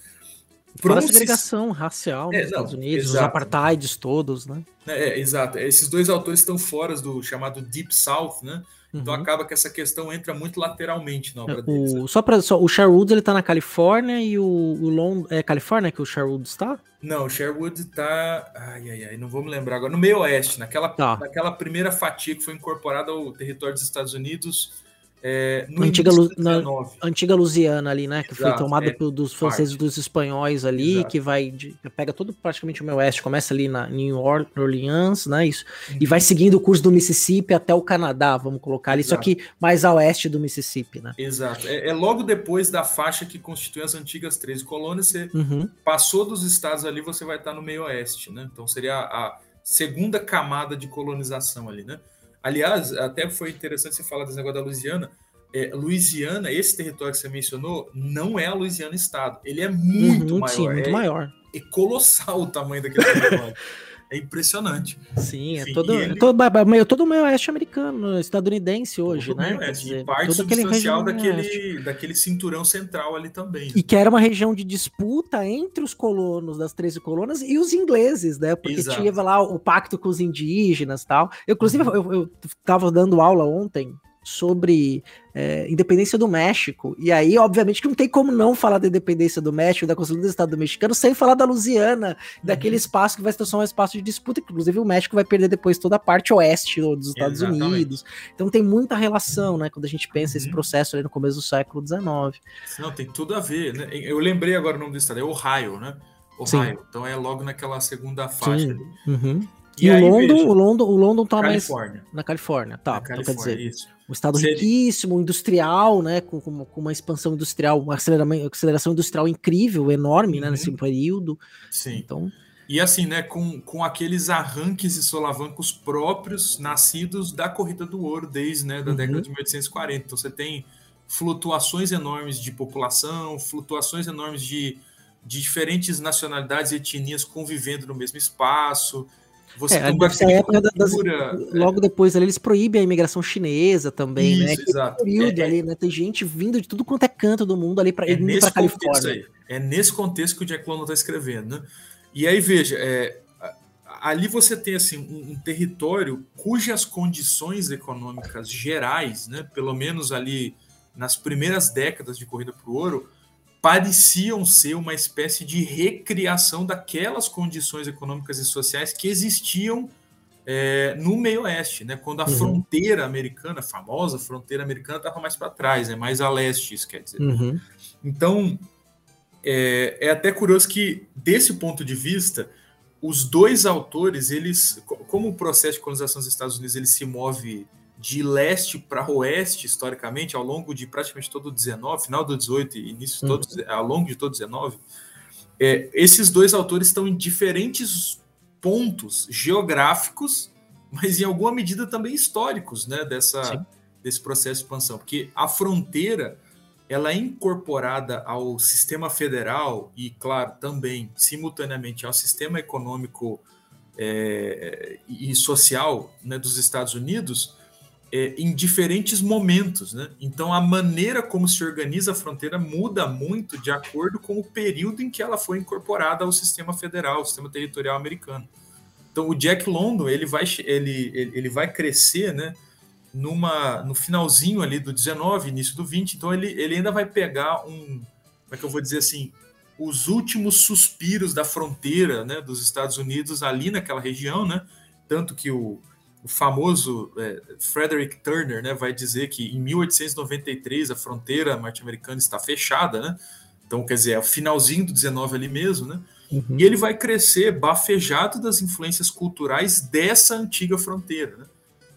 Fora a segregação racial é, nos Estados Unidos, exato. os apartheids todos, né?
É, é, exato. Esses dois autores estão fora do chamado Deep South, né? Então uhum. acaba que essa questão entra muito lateralmente na obra
é, deles. Né? Só para só, o Sherwood ele tá na Califórnia e o, o Long, é Califórnia que o Sherwood está?
Não, o Sherwood está, ai ai ai, não vou me lembrar agora, no meio oeste, naquela, tá. naquela primeira fatia que foi incorporada ao território dos Estados Unidos
é, antiga, na, antiga Louisiana ali, né? Que Exato, foi tomada é, dos franceses dos espanhóis ali, Exato. que vai de, pega todo praticamente o meu oeste, começa ali na New Orleans, né? Isso, uhum. e vai seguindo o curso do Mississippi até o Canadá, vamos colocar ali, Exato. só que mais a oeste do Mississippi, né?
Exato. É, é, logo depois da faixa que constitui as antigas 13 colônias, você uhum. passou dos estados ali, você vai estar no meio oeste, né? Então seria a segunda camada de colonização ali, né? Aliás, até foi interessante você falar desse negócio da Louisiana. É, Louisiana, esse território que você mencionou, não é a Louisiana Estado. Ele é muito uhum, maior. Sim,
muito
é,
maior.
É colossal o tamanho daquele <laughs> território. É impressionante.
Sim, é Enfim, é todo, ele... todo, meio, todo meio oeste americano, estadunidense hoje, né?
Meio dizer, e parte substancial daquele, daquele cinturão central ali também. Né?
E que era uma região de disputa entre os colonos das 13 colônias e os ingleses, né? Porque Exato. tinha lá o pacto com os indígenas tal. Eu, inclusive, uhum. eu, eu tava dando aula ontem sobre é, independência do México. E aí, obviamente, que não tem como não falar da independência do México, da Constituição do Estado mexicano, sem falar da Louisiana, uhum. daquele espaço que vai se transformar um espaço de disputa. Inclusive, o México vai perder depois toda a parte oeste dos Estados Exatamente. Unidos. Então, tem muita relação, né, quando a gente pensa uhum. esse processo ali no começo do século XIX.
Não, tem tudo a ver. Né? Eu lembrei agora o nome do estado, é Ohio, né? Ohio. Sim. Então, é logo naquela segunda faixa.
Uhum. E, e aí, o, London, veja, o London, o London tá Califórnia. mais na Califórnia, tá? Na Califórnia, então, quer dizer, isso. Um estado Seria... riquíssimo, industrial, né? Com, com, uma expansão industrial, uma aceleração industrial incrível, enorme, uhum. né? Nesse período.
Sim. Então. E assim, né? Com, com aqueles arranques e solavancos próprios nascidos da corrida do ouro desde né, da uhum. década de 1840. Então você tem flutuações enormes de população, flutuações enormes de, de diferentes nacionalidades e etnias convivendo no mesmo espaço.
Você é, deve época das, logo depois ali, eles proíbem a imigração chinesa também, né? Isso, né? Exato. período é, é, ali, né? Tem gente vindo de tudo quanto é canto do mundo ali para
é ir para Califórnia. Aí. É nesse contexto que o Jack London está escrevendo, né? E aí veja, é, ali você tem assim um, um, território cujas condições econômicas gerais, né? Pelo menos ali nas primeiras décadas de corrida para o ouro pareciam ser uma espécie de recriação daquelas condições econômicas e sociais que existiam é, no meio oeste, né? Quando a uhum. fronteira americana, a famosa fronteira americana, estava mais para trás, é né? mais a leste, isso quer dizer. Uhum. Então é, é até curioso que desse ponto de vista os dois autores, eles, como o processo de colonização dos Estados Unidos ele se move de leste para oeste, historicamente, ao longo de praticamente todo o 19, final do 18 e início todo, uhum. ao longo de todo o 19, é, esses dois autores estão em diferentes pontos geográficos, mas em alguma medida também históricos, né, dessa, desse processo de expansão, porque a fronteira ela é incorporada ao sistema federal e, claro, também simultaneamente ao sistema econômico é, e social né, dos Estados Unidos, é, em diferentes momentos, né? Então a maneira como se organiza a fronteira muda muito de acordo com o período em que ela foi incorporada ao sistema federal, ao sistema territorial americano. Então o Jack London ele vai ele, ele vai crescer, né? Numa no finalzinho ali do 19, início do 20, então ele, ele ainda vai pegar um, como é que eu vou dizer assim, os últimos suspiros da fronteira, né, dos Estados Unidos ali naquela região, né? Tanto que o o famoso é, Frederick Turner né, vai dizer que em 1893 a fronteira norte-americana está fechada, né? Então, quer dizer, é o finalzinho do 19 ali mesmo, né? Uhum. E ele vai crescer bafejado das influências culturais dessa antiga fronteira, né?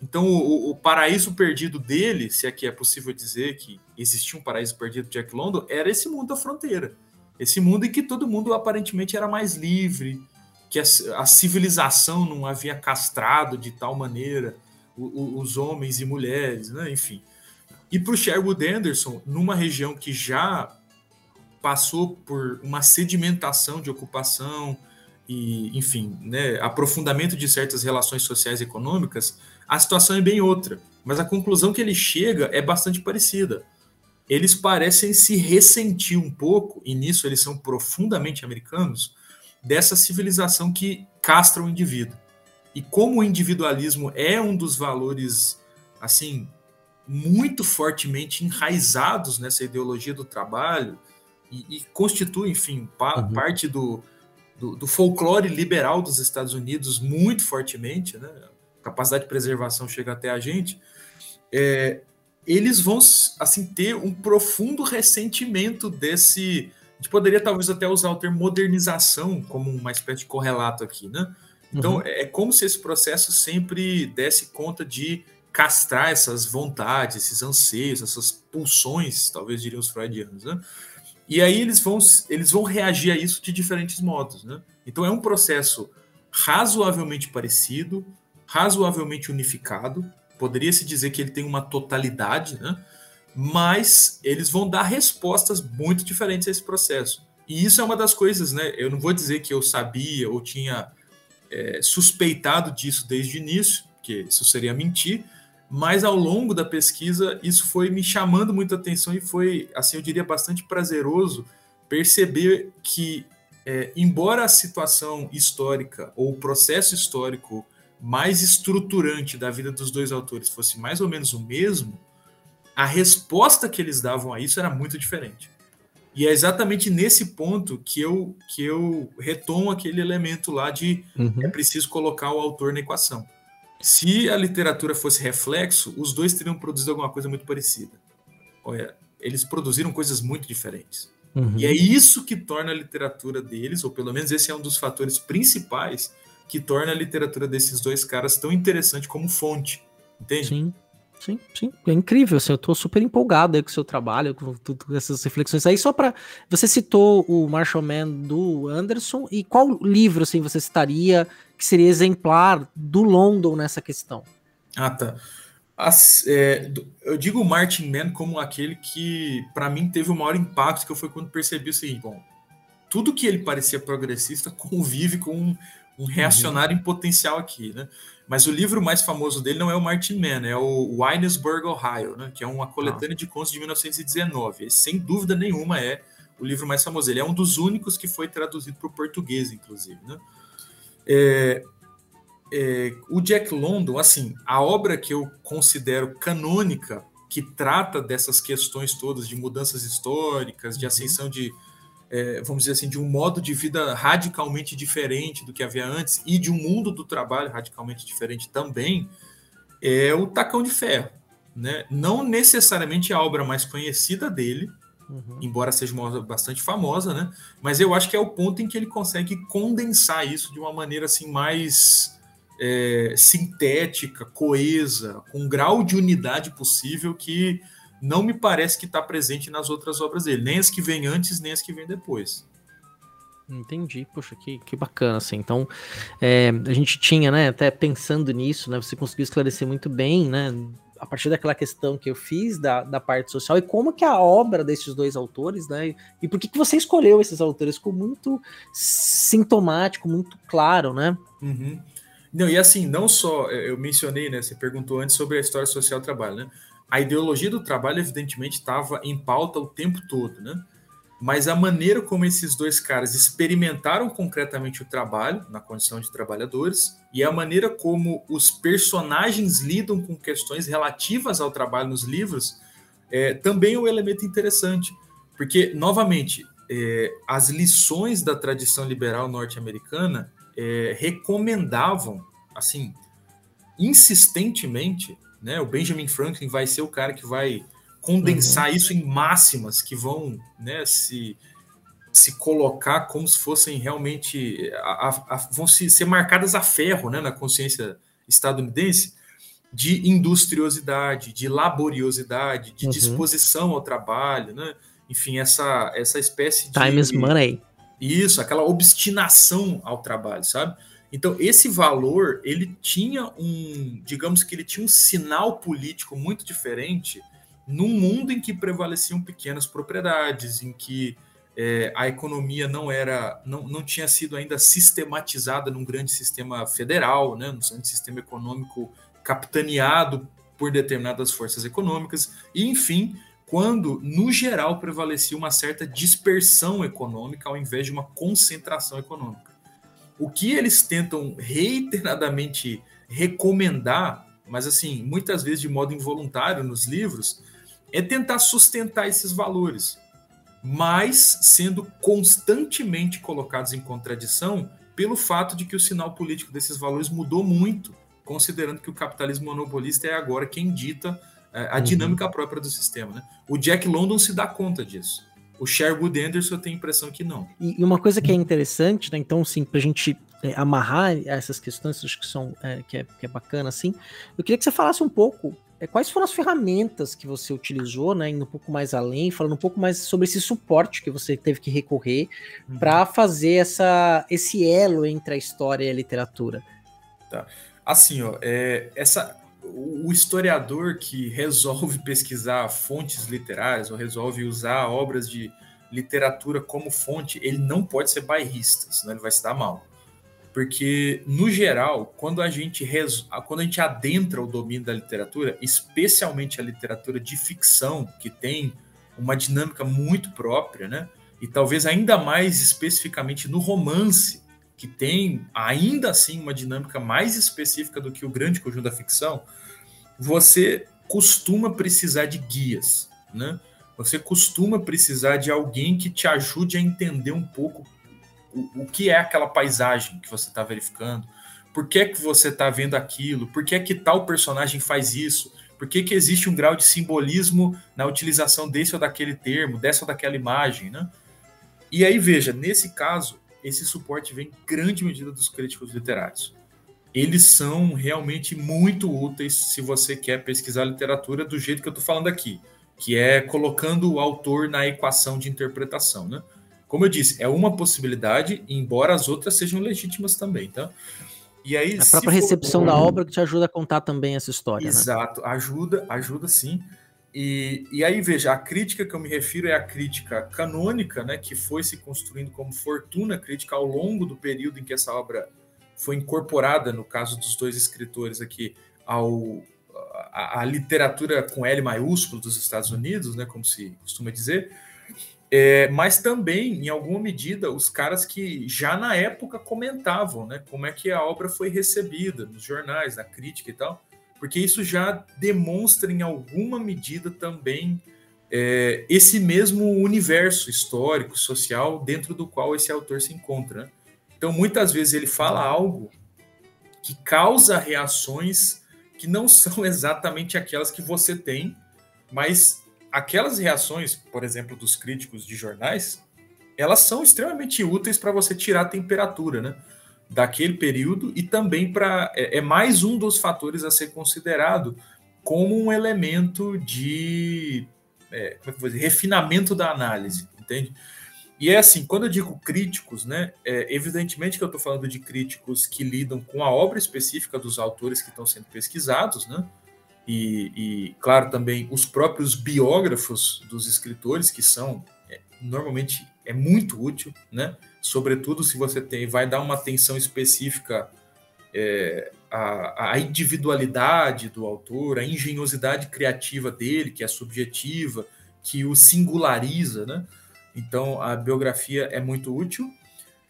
Então, o, o, paraíso perdido dele, se é que é possível dizer que existia um paraíso perdido de Jack London, era esse mundo da fronteira. Esse mundo em que todo mundo aparentemente era mais livre, que a, a civilização não havia castrado de tal maneira o, o, os homens e mulheres, né? enfim. E para o Sherwood Anderson, numa região que já passou por uma sedimentação de ocupação e, enfim, né, aprofundamento de certas relações sociais e econômicas, a situação é bem outra. Mas a conclusão que ele chega é bastante parecida. Eles parecem se ressentir um pouco, e nisso eles são profundamente americanos, dessa civilização que castra o indivíduo. E como o individualismo é um dos valores, assim, muito fortemente enraizados nessa ideologia do trabalho e, e constitui, enfim, pa uhum. parte do, do, do, folclore liberal dos Estados Unidos muito fortemente, né? A capacidade de preservação chega até a gente. É, eles vão assim ter um profundo ressentimento desse. A gente poderia talvez até usar o termo modernização como uma espécie de correlato aqui, né? Então uhum. é como se esse processo sempre desse conta de castrar essas vontades, esses anseios, essas pulsões, talvez diriam os freudianos, né? E aí eles vão, eles vão reagir a isso de diferentes modos, né? Então é um processo razoavelmente parecido, razoavelmente unificado, poderia se dizer que ele tem uma totalidade, né? Mas eles vão dar respostas muito diferentes a esse processo. E isso é uma das coisas, né? Eu não vou dizer que eu sabia ou tinha é, suspeitado disso desde o início, porque isso seria mentir, mas ao longo da pesquisa isso foi me chamando muita atenção e foi, assim, eu diria, bastante prazeroso perceber que, é, embora a situação histórica ou o processo histórico mais estruturante da vida dos dois autores fosse mais ou menos o mesmo, a resposta que eles davam a isso era muito diferente. E é exatamente nesse ponto que eu, que eu retomo aquele elemento lá de uhum. é preciso colocar o autor na equação. Se a literatura fosse reflexo, os dois teriam produzido alguma coisa muito parecida. Olha, eles produziram coisas muito diferentes. Uhum. E é isso que torna a literatura deles, ou pelo menos esse é um dos fatores principais que torna a literatura desses dois caras tão interessante como fonte. Entende?
Sim. Sim, sim, é incrível, assim, eu tô super empolgado aí com o seu trabalho, com tudo essas reflexões aí, só para você citou o Marshall Man do Anderson, e qual livro, assim, você citaria que seria exemplar do London nessa questão?
Ah, tá. As, é, eu digo o Martin Mann como aquele que, para mim, teve o maior impacto, que foi quando percebi o seguinte, bom, tudo que ele parecia progressista <laughs> convive com um reacionário uhum. em potencial aqui, né? Mas o livro mais famoso dele não é o Martin Mann, é o Winesburg, Ohio, né? Que é uma coletânea ah. de contos de 1919. Esse, sem dúvida nenhuma, é o livro mais famoso. Ele é um dos únicos que foi traduzido para o português, inclusive, né? É, é, o Jack London, assim, a obra que eu considero canônica, que trata dessas questões todas de mudanças históricas, de uhum. ascensão de é, vamos dizer assim, de um modo de vida radicalmente diferente do que havia antes e de um mundo do trabalho radicalmente diferente também, é o Tacão de Ferro. Né? Não necessariamente a obra mais conhecida dele, uhum. embora seja uma obra bastante famosa, né? mas eu acho que é o ponto em que ele consegue condensar isso de uma maneira assim mais é, sintética, coesa, com um grau de unidade possível que não me parece que está presente nas outras obras dele, nem as que vêm antes, nem as que vêm depois.
Entendi, poxa, que, que bacana, assim. Então, é, a gente tinha, né, até pensando nisso, né, você conseguiu esclarecer muito bem, né, a partir daquela questão que eu fiz da, da parte social e como que a obra desses dois autores, né, e por que, que você escolheu esses autores, ficou muito sintomático, muito claro, né?
Uhum. Não, e assim, não só, eu mencionei, né, você perguntou antes sobre a história social do trabalho, né, a ideologia do trabalho, evidentemente, estava em pauta o tempo todo, né? Mas a maneira como esses dois caras experimentaram concretamente o trabalho, na condição de trabalhadores, e a maneira como os personagens lidam com questões relativas ao trabalho nos livros, é, também é um elemento interessante. Porque, novamente, é, as lições da tradição liberal norte-americana é, recomendavam, assim, insistentemente, né? O Benjamin Franklin vai ser o cara que vai condensar uhum. isso em máximas que vão né, se, se colocar como se fossem realmente a, a, a, vão se, ser marcadas a ferro né, na consciência estadunidense de industriosidade, de laboriosidade, de uhum. disposição ao trabalho, né? Enfim, essa, essa espécie
de. Time is money.
Isso, aquela obstinação ao trabalho, sabe? Então, esse valor, ele tinha um, digamos que ele tinha um sinal político muito diferente num mundo em que prevaleciam pequenas propriedades, em que é, a economia não era, não, não tinha sido ainda sistematizada num grande sistema federal, né, num grande sistema econômico capitaneado por determinadas forças econômicas, e enfim, quando no geral prevalecia uma certa dispersão econômica ao invés de uma concentração econômica. O que eles tentam reiteradamente recomendar, mas assim, muitas vezes de modo involuntário nos livros, é tentar sustentar esses valores, mas sendo constantemente colocados em contradição pelo fato de que o sinal político desses valores mudou muito, considerando que o capitalismo monopolista é agora quem dita a uhum. dinâmica própria do sistema. Né? O Jack London se dá conta disso. O Sherwood Anderson eu tenho a impressão que não.
E, uma coisa que é interessante, né? Então, sim, para a gente é, amarrar essas questões, acho que são é, que, é, que é bacana, assim. Eu queria que você falasse um pouco é, quais foram as ferramentas que você utilizou, né? Indo um pouco mais além, falando um pouco mais sobre esse suporte que você teve que recorrer uhum. para fazer essa, esse elo entre a história e a literatura.
Tá. Assim, ó, é, essa, o historiador que resolve <laughs> pesquisar fontes literárias ou resolve usar obras de literatura como fonte, ele não pode ser bairrista, senão ele vai se dar mal. Porque, no geral, quando a gente, quando a gente adentra o domínio da literatura, especialmente a literatura de ficção, que tem uma dinâmica muito própria, né? e talvez ainda mais especificamente no romance, que tem ainda assim uma dinâmica mais específica do que o grande conjunto da ficção, você costuma precisar de guias, né? Você costuma precisar de alguém que te ajude a entender um pouco o, o que é aquela paisagem que você está verificando, por que, que você está vendo aquilo, por que, que tal personagem faz isso, por que, que existe um grau de simbolismo na utilização desse ou daquele termo, dessa ou daquela imagem, né? E aí, veja, nesse caso, esse suporte vem em grande medida dos críticos literários. Eles são realmente muito úteis se você quer pesquisar literatura do jeito que eu estou falando aqui, que é colocando o autor na equação de interpretação. Né? Como eu disse, é uma possibilidade, embora as outras sejam legítimas também. Tá?
E aí, a própria recepção for... da obra que te ajuda a contar também essa história. Né?
Exato, né? ajuda, ajuda sim. E, e aí, veja, a crítica que eu me refiro é a crítica canônica, né, que foi se construindo como fortuna crítica ao longo do período em que essa obra foi incorporada, no caso dos dois escritores aqui, ao, a, a literatura com L maiúsculo dos Estados Unidos, né, como se costuma dizer, é, mas também, em alguma medida, os caras que já na época comentavam né, como é que a obra foi recebida nos jornais, na crítica e tal porque isso já demonstra em alguma medida também é, esse mesmo universo histórico, social, dentro do qual esse autor se encontra. Né? Então, muitas vezes ele fala algo que causa reações que não <laughs> são exatamente aquelas que você tem, mas aquelas reações, por exemplo, dos críticos de jornais, elas são extremamente úteis para você tirar a temperatura, né? Daquele período e também para é, é, mais um dos fatores a ser considerado como um elemento de é, é dizer, refinamento da análise, entende? E é assim, quando eu digo críticos, né, é, evidentemente que eu estou falando de críticos que lidam com a obra específica dos autores que estão sendo pesquisados, né? E, e claro, também os próprios biógrafos dos escritores, que são é, normalmente é muito útil, né? Sobretudo se você tem, vai dar uma atenção específica é, à, à, individualidade do autor, à engenhosidade criativa dele, que é subjetiva, que o singulariza, né? Então a biografia é muito útil,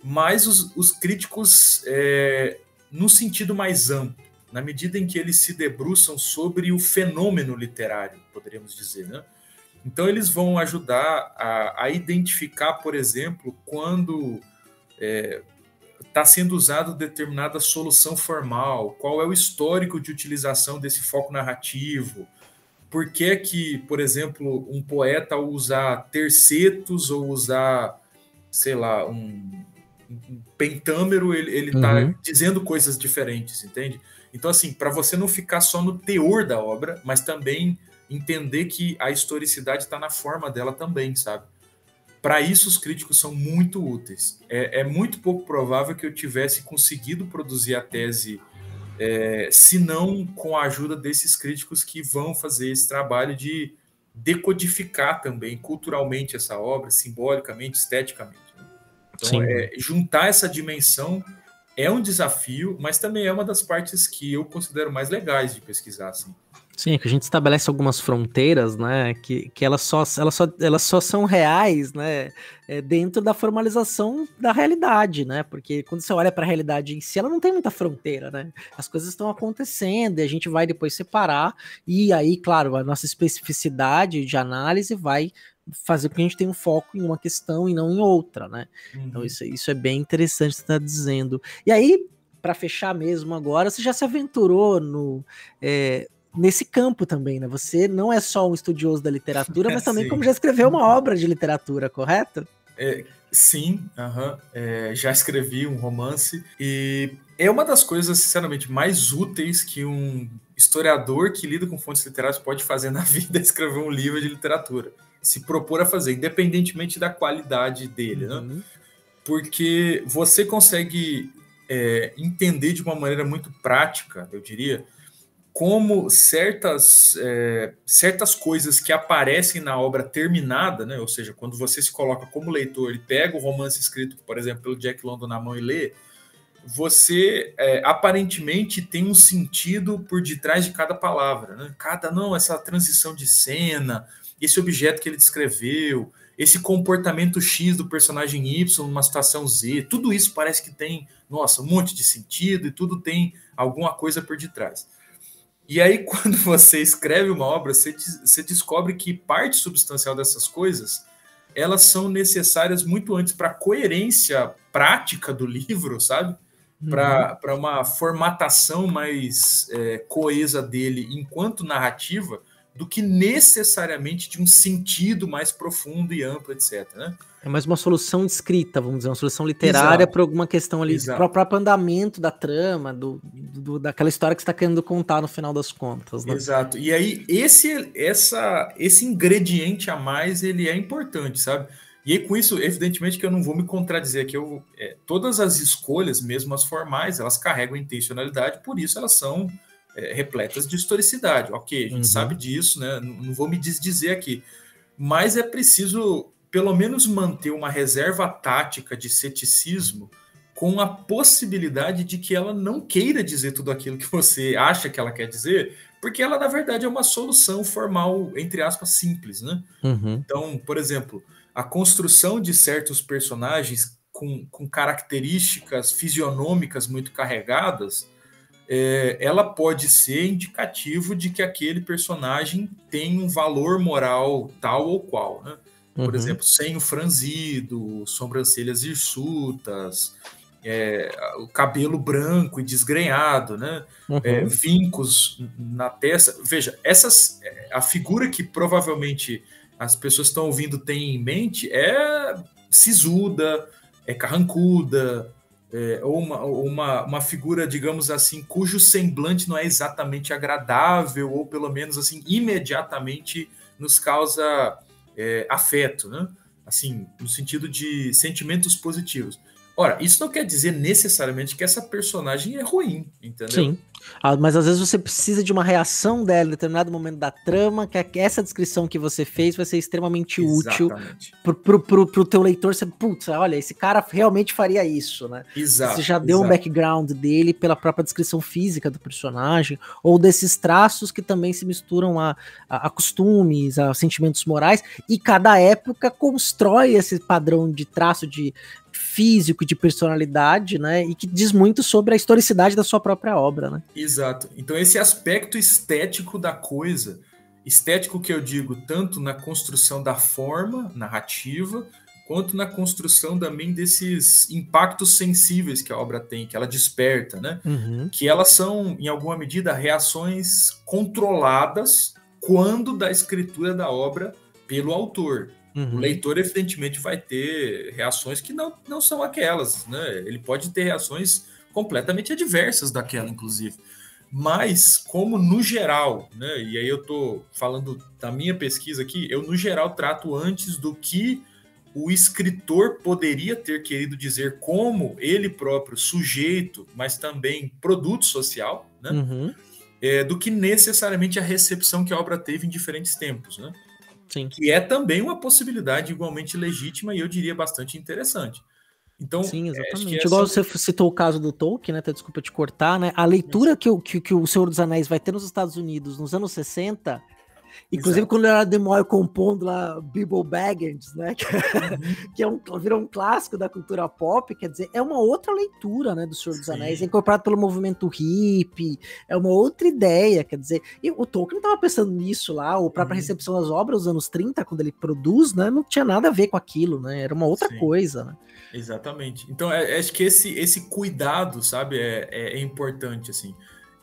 mas os, os críticos, é, no sentido mais amplo, na medida em que eles se debruçam sobre o fenômeno literário, poderíamos dizer, né? Então, eles vão ajudar a, a identificar, por exemplo, quando está é, tá sendo usada determinada solução formal, qual é o histórico de utilização desse foco narrativo, por que, que por exemplo, um poeta usar tercetos ou usar, sei lá, um, um pentâmero, ele está uhum. dizendo coisas diferentes, entende? Então, assim, para você não ficar só no teor da obra, mas também entender que a historicidade está na forma dela também, sabe? Para isso, os críticos são muito úteis. É, é, muito pouco provável que eu tivesse conseguido produzir a tese, é, se não com a ajuda desses críticos que vão fazer esse trabalho de decodificar também culturalmente essa obra, simbolicamente, esteticamente. Né? Então, é, juntar essa dimensão é um desafio, mas também é uma das partes que eu considero mais legais de pesquisar. Assim.
Sim, é que a gente estabelece algumas fronteiras, né? Que, que elas, só, elas, só, elas só são reais, né? É, dentro da formalização da realidade, né? Porque quando você olha para a realidade em si, ela não tem muita fronteira, né? As coisas estão acontecendo e a gente vai depois separar, e aí, claro, a nossa especificidade de análise vai fazer com que a gente tenha um foco em uma questão e não em outra, né? Então, uhum. Então, isso, isso é bem interessante você estar tá dizendo. E aí, para fechar mesmo agora, você já se aventurou no. É, nesse campo também, né? Você não é só um estudioso da literatura, mas <laughs> também como já escreveu uma obra de literatura, correto?
É, sim, é, já escrevi um romance e é uma das coisas, sinceramente, mais úteis que um historiador que lida com fontes literárias pode fazer na <laughs> vida é escrever um livro de literatura. Se propor a fazer, independentemente da qualidade dele, né? uhum. né? Porque você consegue é, entender de uma maneira muito prática, eu diria, como certas, é, certas coisas que aparecem na obra terminada, né? ou seja, quando você se coloca como leitor e pega o romance escrito, por exemplo, pelo Jack London na mão e lê, você é, aparentemente tem um sentido por detrás de cada palavra. Né? Cada, não, essa transição de cena, esse objeto que ele descreveu, esse comportamento X do personagem Y numa situação Z, tudo isso parece que tem, nossa, um monte de sentido e tudo tem alguma coisa por detrás. E aí, <laughs> quando você escreve uma obra, você, você descobre que parte substancial dessas coisas elas são necessárias muito antes para a coerência prática do livro, sabe? Para uhum. uma formatação mais é, coesa dele enquanto narrativa, do que necessariamente de um sentido mais profundo e amplo, etc. Né?
É mais uma solução escrita, vamos dizer, uma solução literária para alguma questão ali, para o próprio andamento da trama, do, do daquela história que você está querendo contar no final das contas.
Né? Exato. E aí, esse, essa, esse ingrediente a mais, ele é importante, sabe? E aí, com isso, evidentemente que eu não vou me contradizer aqui. Eu, é, todas as escolhas, mesmo as formais, elas carregam intencionalidade, por isso elas são é, repletas de historicidade. Ok, a gente uhum. sabe disso, né? Não, não vou me desdizer aqui. Mas é preciso, pelo menos, manter uma reserva tática de ceticismo com a possibilidade de que ela não queira dizer tudo aquilo que você acha que ela quer dizer, porque ela, na verdade, é uma solução formal, entre aspas, simples, né? Uhum. Então, por exemplo, a construção de certos personagens com, com características fisionômicas muito carregadas é, ela pode ser indicativo de que aquele personagem tem um valor moral tal ou qual, né? Por uhum. exemplo, senho franzido, sobrancelhas hirsutas, é, o cabelo branco e desgrenhado, né? Uhum. É, vincos na testa. Veja, essas a figura que provavelmente as pessoas estão ouvindo têm em mente é sisuda, é carrancuda, é, ou uma, uma, uma figura, digamos assim, cujo semblante não é exatamente agradável, ou pelo menos assim, imediatamente nos causa é, afeto, né? Assim, no sentido de sentimentos positivos. Ora, isso não quer dizer necessariamente que essa personagem é ruim, entendeu? Sim.
Ah, mas às vezes você precisa de uma reação dela em determinado momento da trama, que é essa descrição que você fez vai ser extremamente Exatamente. útil pro, pro, pro, pro teu leitor. Você, putz, olha, esse cara realmente faria isso, né? Exato. Você já deu exato. um background dele pela própria descrição física do personagem, ou desses traços que também se misturam a, a, a costumes, a sentimentos morais, e cada época constrói esse padrão de traço de físico, de personalidade, né? E que diz muito sobre a historicidade da sua própria obra, né?
Exato. Então, esse aspecto estético da coisa, estético que eu digo tanto na construção da forma narrativa, quanto na construção também desses impactos sensíveis que a obra tem, que ela desperta, né? Uhum. Que elas são, em alguma medida, reações controladas quando da escritura da obra pelo autor. Uhum. O leitor, evidentemente, vai ter reações que não, não são aquelas, né? Ele pode ter reações completamente adversas daquela, inclusive. Mas, como no geral, né? E aí eu estou falando da minha pesquisa aqui, eu no geral trato antes do que o escritor poderia ter querido dizer como ele próprio sujeito, mas também produto social, né? Uhum. É, do que necessariamente a recepção que a obra teve em diferentes tempos, né? Sim. Que é também uma possibilidade igualmente legítima e eu diria bastante interessante.
Então, Sim, é, exatamente. Igual você citou o caso do Tolkien, né? Até desculpa te cortar, né? A leitura que, que, que o Senhor dos Anéis vai ter nos Estados Unidos nos anos 60 Inclusive, Exato. quando era Demoy compondo lá Bible Baggins, né? Que, uhum. <laughs> que, é um, virou um clássico da cultura pop, quer dizer, é uma outra leitura, né, do Senhor dos Sim. Anéis, é incorporado pelo movimento hippie, é uma outra ideia, quer dizer, e o Tolkien estava pensando nisso lá, ou própria uhum. recepção das obras dos anos 30, quando ele produz, né, não tinha nada a ver com aquilo, né? Era uma outra Sim. coisa, né?
Exatamente. Então, é, acho que esse, esse cuidado, sabe, é, é, é importante, assim.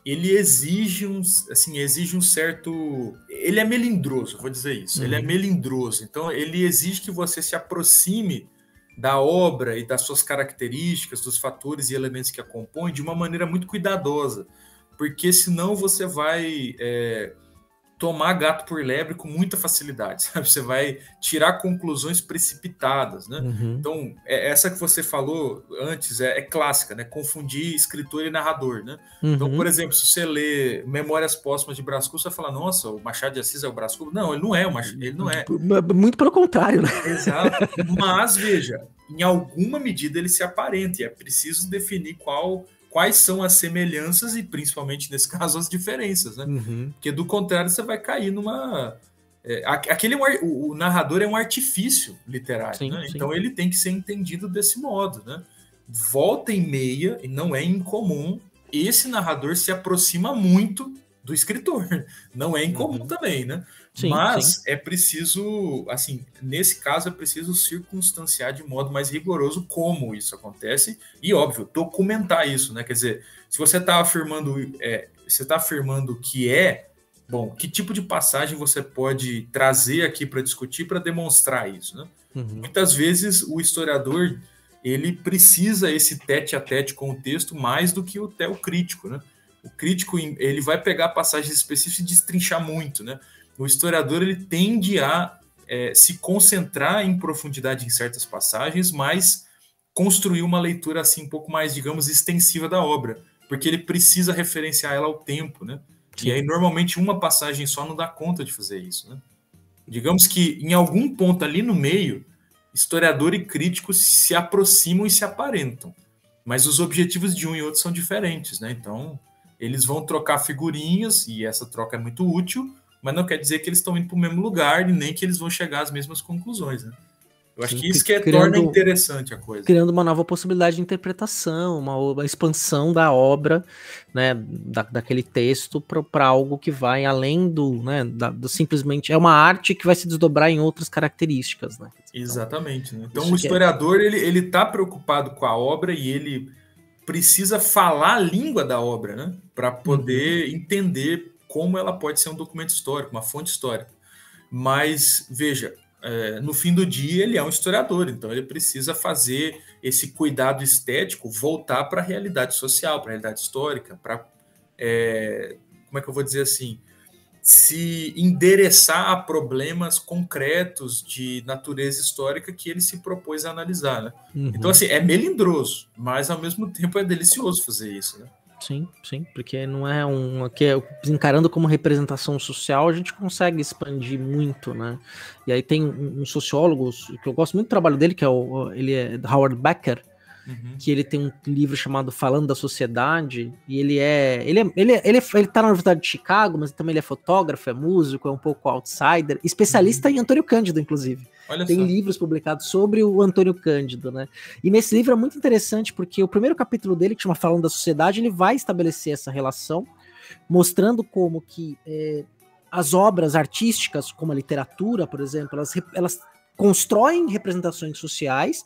Ele exige um, assim, exige um certo. Ele é melindroso, vou dizer isso. Uhum. Ele é uhum. melindroso. Então, ele exige que você se aproxime da obra e das suas características, dos fatores e elementos que a compõem de uma maneira muito cuidadosa, porque senão você vai é, tomar gato por lebre com muita facilidade, <laughs> sabe? Você vai tirar conclusões precipitadas, né? Uhum. Então, é, essa que você falou antes é, é, clássica, né? Confundir escritor e narrador, né? Então, uhum. Então, por exemplo, se você lê Memórias Póstumas de Brás Cubas, você vai falar, nossa, o Machado de Assis é o Brás Cubas. Não, ele não é, o Machado, ele não é.
Muito pelo contrário, né?
Exato. <laughs> Mas, veja, em alguma medida ele se aparenta e é preciso definir qual quais são as semelhanças e, principalmente nesse <laughs> caso, as diferenças, né? Uhum. Porque do contrário você vai cair numa. É, aquele é o, o, narrador é um artifício literário, sim, né? sim. então ele tem que ser entendido desse modo, né? Volta e meia, e não é incomum, esse narrador se aproxima muito do escritor. Não é incomum uhum. também, né? Sim, Mas sim. é preciso, assim, nesse caso é preciso circunstanciar de modo mais rigoroso como isso acontece e, óbvio, documentar isso, né? Quer dizer, se você está afirmando, é, você está afirmando que é, bom, que tipo de passagem você pode trazer aqui para discutir para demonstrar isso, né? Uhum. Muitas vezes o historiador ele precisa esse tete a tete com o texto mais do que o teo crítico, né? O crítico ele vai pegar passagens específicas e destrinchar muito, né? o historiador ele tende a é, se concentrar em profundidade em certas passagens, mas construir uma leitura assim um pouco mais, digamos, extensiva da obra, porque ele precisa referenciar ela ao tempo, né? Sim. E aí normalmente uma passagem só não dá conta de fazer isso, né? Digamos que em algum ponto ali no meio, historiador e crítico se aproximam e se aparentam, mas os objetivos de um e outro são diferentes, né? Então eles vão trocar figurinhas e essa troca é muito útil, mas não quer dizer que eles estão indo para o mesmo lugar e nem que eles vão chegar às mesmas conclusões, né? Eu acho Sim, que isso que é, criando, torna interessante a coisa.
Criando uma nova possibilidade de interpretação, uma, uma expansão da obra, né, da, daquele texto para algo que vai além do, né, da, do simplesmente... É uma arte que vai se desdobrar em outras características, né?
Então, Exatamente. Né? Então o é historiador, é... ele, ele tá preocupado com a obra e ele precisa falar a língua da obra, né? Para poder uhum. entender como ela pode ser um documento histórico, uma fonte histórica. Mas, veja, é, no fim do dia ele é um historiador, então ele precisa fazer esse cuidado estético voltar para a realidade social, para a realidade histórica, para. É, como é que eu vou dizer assim? Se endereçar a problemas concretos de natureza histórica que ele se propôs a analisar. Né? Uhum. Então, assim, é melindroso, mas ao mesmo tempo é delicioso fazer isso. Né?
Sim, sim, porque não é um. Aqui, é, encarando como representação social, a gente consegue expandir muito, né? E aí tem um, um sociólogo que eu gosto muito do trabalho dele, que é o ele é Howard Becker, Uhum. que ele tem um livro chamado Falando da Sociedade, e ele é. Ele, é, ele, é, ele, é, ele tá na Universidade de Chicago, mas também ele é fotógrafo, é músico, é um pouco outsider, especialista uhum. em Antônio Cândido, inclusive. Olha tem só. livros publicados sobre o Antônio Cândido, né? E nesse livro é muito interessante porque o primeiro capítulo dele, que chama Falando da Sociedade, ele vai estabelecer essa relação, mostrando como que é, as obras artísticas, como a literatura, por exemplo, elas, elas constroem representações sociais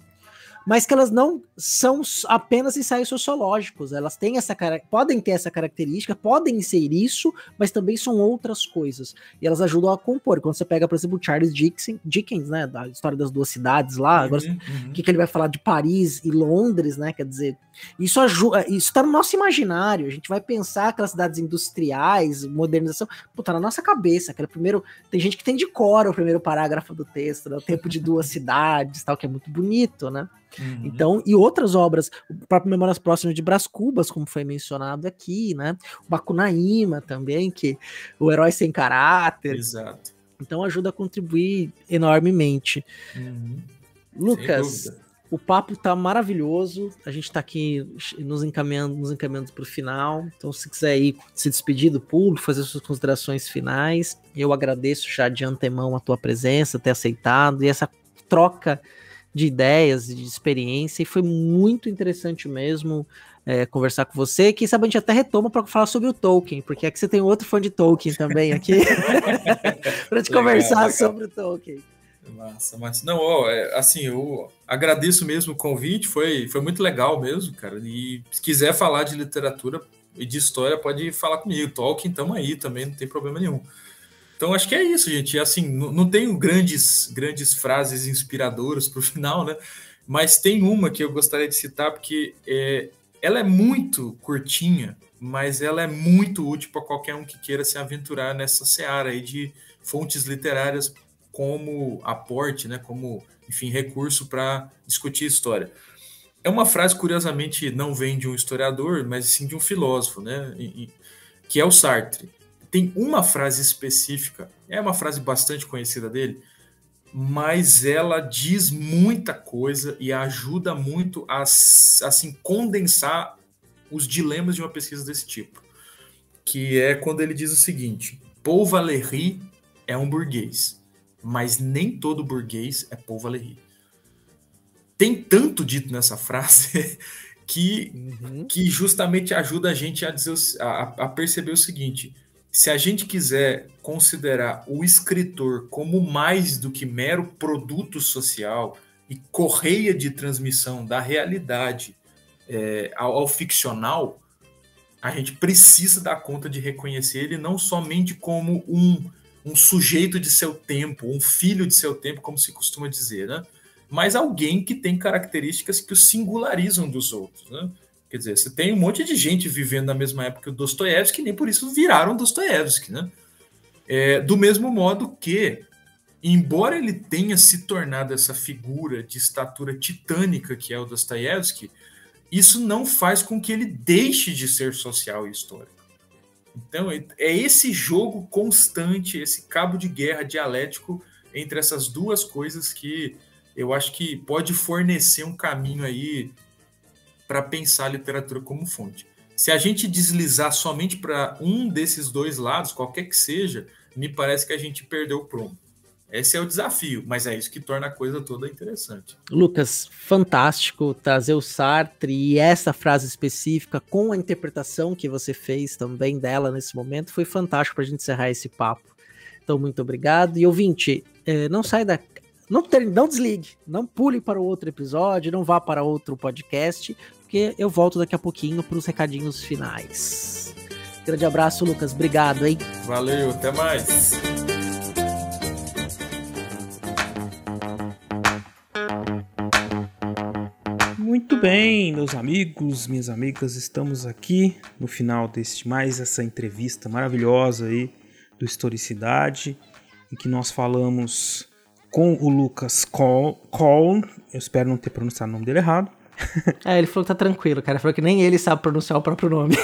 mas que elas não são apenas ensaios sociológicos. Elas têm essa podem ter essa característica, podem ser isso, mas também são outras coisas. E elas ajudam a compor. Quando você pega, por exemplo, Charles Dickens, Dickens né, da história das duas cidades lá, uhum, agora uhum. o que, que ele vai falar de Paris e Londres, né? Quer dizer, isso ajuda, isso está no nosso imaginário. A gente vai pensar aquelas cidades industriais, modernização, puta, na nossa cabeça. Aquele primeiro, tem gente que tem de cor o primeiro parágrafo do texto, né, o tempo de duas <laughs> cidades, tal, que é muito bonito, né? Uhum. Então, e outras obras, o próprio Memórias Próximas de Brás Cubas, como foi mencionado aqui, né? O Bakunaíma também, que o herói sem caráter.
Exato.
Então ajuda a contribuir enormemente. Uhum. Lucas, o papo tá maravilhoso. A gente tá aqui nos encaminhando, nos encaminhando para o final. Então, se quiser aí se despedir do público, fazer suas considerações finais, eu agradeço já de antemão a tua presença, ter aceitado e essa troca de ideias, de experiência, e foi muito interessante mesmo é, conversar com você. Quem sabe a gente até retoma para falar sobre o Tolkien, porque aqui você tem outro fã de Tolkien também aqui, <laughs> para te legal, conversar legal. sobre o Tolkien.
Massa, massa. Não, ó, é, assim, eu agradeço mesmo o convite, foi, foi muito legal mesmo, cara. E se quiser falar de literatura, e de história pode falar comigo. Tolkien, tamo aí também, não tem problema nenhum. Então acho que é isso, gente. Assim, não, tenho grandes, grandes frases inspiradoras para o <laughs> final, né? Mas tem uma que eu gostaria de citar porque é, ela é muito curtinha, mas ela é muito útil para qualquer um que queira se aventurar nessa seara aí de fontes literárias como aporte, né? Como, enfim, recurso para discutir história. É uma frase, curiosamente, não vem de um historiador, mas sim de um filósofo, né? Que é o Sartre tem uma frase específica, é uma frase bastante conhecida dele, mas ela diz muita coisa e ajuda muito a assim condensar os dilemas de uma pesquisa desse tipo. Que é quando ele diz o seguinte: Paul Valéry é um burguês, mas nem todo burguês é Paul Valéry. Tem tanto dito nessa frase <laughs> que, uhum. que justamente ajuda a gente a, dizer, a, a perceber o seguinte: se a gente quiser considerar o escritor como mais do que mero produto social e correia de transmissão da realidade é, ao, ao, ficcional, a gente precisa dar conta de reconhecer ele não somente como um, um sujeito de seu tempo, um filho de seu tempo, como se costuma dizer, né? mas alguém que tem características que o singularizam dos outros. Né? Quer dizer, você tem um monte de gente vivendo na mesma época que o Dostoiévski, nem por isso viraram Dostoiévski, né? É, do mesmo modo que, embora ele tenha se tornado essa figura de estatura titânica que é o Dostoiévski, isso não faz com que ele deixe de ser social e histórico. Então, é, é esse jogo constante, esse cabo de guerra dialético entre essas duas coisas que eu acho que pode fornecer um caminho aí para pensar a literatura como fonte. Se a gente deslizar somente para um desses dois lados, qualquer que seja, me parece que a gente perdeu o prumo. Esse é o desafio, mas é isso que torna a coisa toda interessante.
Lucas, fantástico trazer o Sartre e essa frase específica com a interpretação que você fez também dela nesse momento. Foi fantástico para a gente encerrar esse papo. Então, muito obrigado. E ouvinte, eh, não sai da, não, ter, não desligue, não pule para o outro episódio, não vá para outro podcast, porque eu volto daqui a pouquinho para os recadinhos finais. Grande abraço, Lucas. Obrigado, hein?
Valeu, até mais.
Muito bem, meus amigos, minhas amigas, estamos aqui no final deste mais essa entrevista maravilhosa aí do Historicidade, em que nós falamos com o Lucas Cole, eu espero não ter pronunciado o nome dele errado. <laughs>
É, ele falou que tá tranquilo, cara. Ele falou que nem ele sabe pronunciar o próprio nome. <laughs>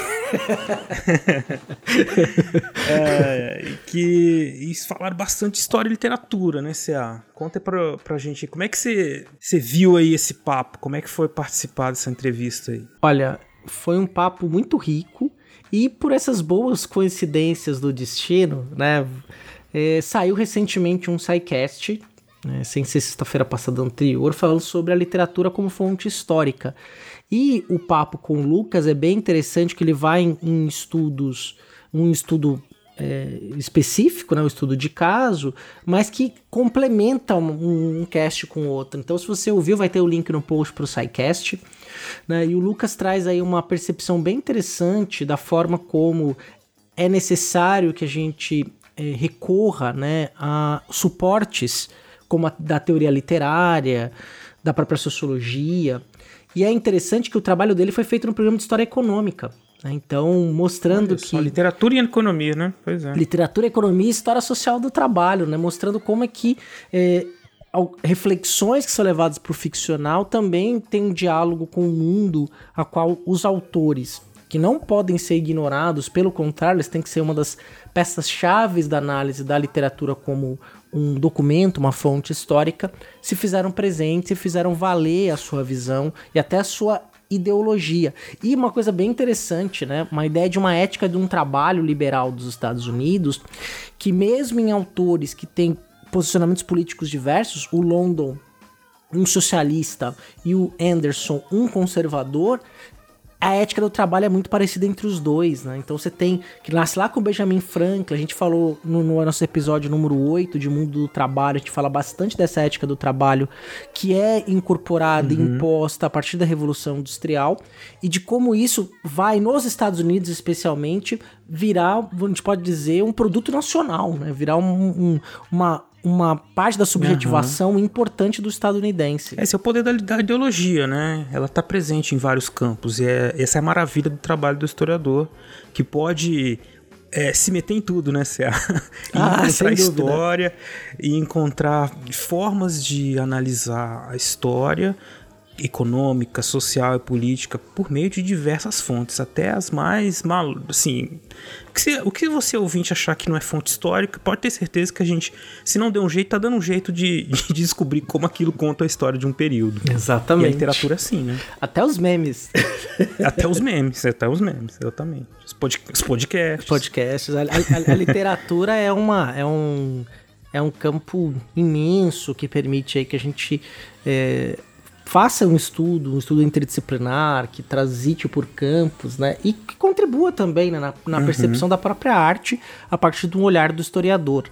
é, que falaram bastante história e literatura, né, CA? Conta pra, pra gente como é que você, você viu aí esse papo, como é que foi participar dessa entrevista aí?
Olha, foi um papo muito rico e por essas boas coincidências do destino, né, é, saiu recentemente um SciCast né, sem ser sexta-feira passada anterior, falando sobre a literatura como fonte histórica. E o papo com o Lucas é bem interessante que ele vai em, em estudos, um estudo é, específico, né, um estudo de caso, mas que complementa um, um, cast com o outro. Então, se você ouviu, vai ter o link no post para o SciCast. Né, e o Lucas traz aí uma percepção bem interessante da forma como é necessário que a gente é, recorra né, a suportes como a da teoria literária, da própria sociologia. E é interessante que o trabalho dele foi feito no programa de História Econômica. Né? Então, mostrando que.
Literatura e economia, né?
Pois é. Literatura, economia e história social do trabalho, né? Mostrando como é que. É, reflexões que são levadas para o ficcional também tem um diálogo com o mundo a qual os autores que não podem ser ignorados, pelo contrário, eles têm que ser uma das peças chaves da análise da literatura como um documento, uma fonte histórica, se fizeram presentes e fizeram valer a sua visão e até a sua ideologia. E uma coisa bem interessante, né? Uma ideia de uma ética de um trabalho liberal dos Estados Unidos, que mesmo em autores que têm posicionamentos políticos diversos, o London um socialista e o Anderson um conservador, a ética do trabalho é muito parecida entre os dois, né? Então você tem que nasce lá com o Benjamin Franklin, a gente falou no, no, nosso episódio número 8 de Mundo do Trabalho, a gente fala bastante dessa ética do trabalho que é incorporada uhum. e imposta a partir da Revolução Industrial e de como isso vai nos Estados Unidos especialmente virar, a gente pode dizer, um produto nacional, né? Virar um, um, uma uma parte da subjetivação uhum. importante do estadunidense.
Esse é o poder da, da ideologia, né? Ela está presente em vários campos e é, essa é a maravilha do trabalho do historiador, que pode é, se meter em tudo, né, Cé? <laughs> ah, encontrar história e encontrar formas de analisar a história econômica, social e política por meio de diversas fontes, até as mais mal, assim, o que, o que você ouvinte achar que não é fonte histórica, pode ter certeza que a gente, se não der um jeito, tá dando um jeito de, <laughs> de descobrir como aquilo conta a história de um período.
Exatamente. E a
literatura é assim, né?
Até os memes. <laughs>
até os memes, até os memes, exatamente. Os, pod, os podcasts.
Podcasts. A, a, a literatura é uma, é um, é um campo imenso que permite aí que a gente é, faça um estudo, um estudo interdisciplinar, que transite por campos, né? E que contribua também né, na, na uhum. percepção da própria arte a partir de um olhar do historiador.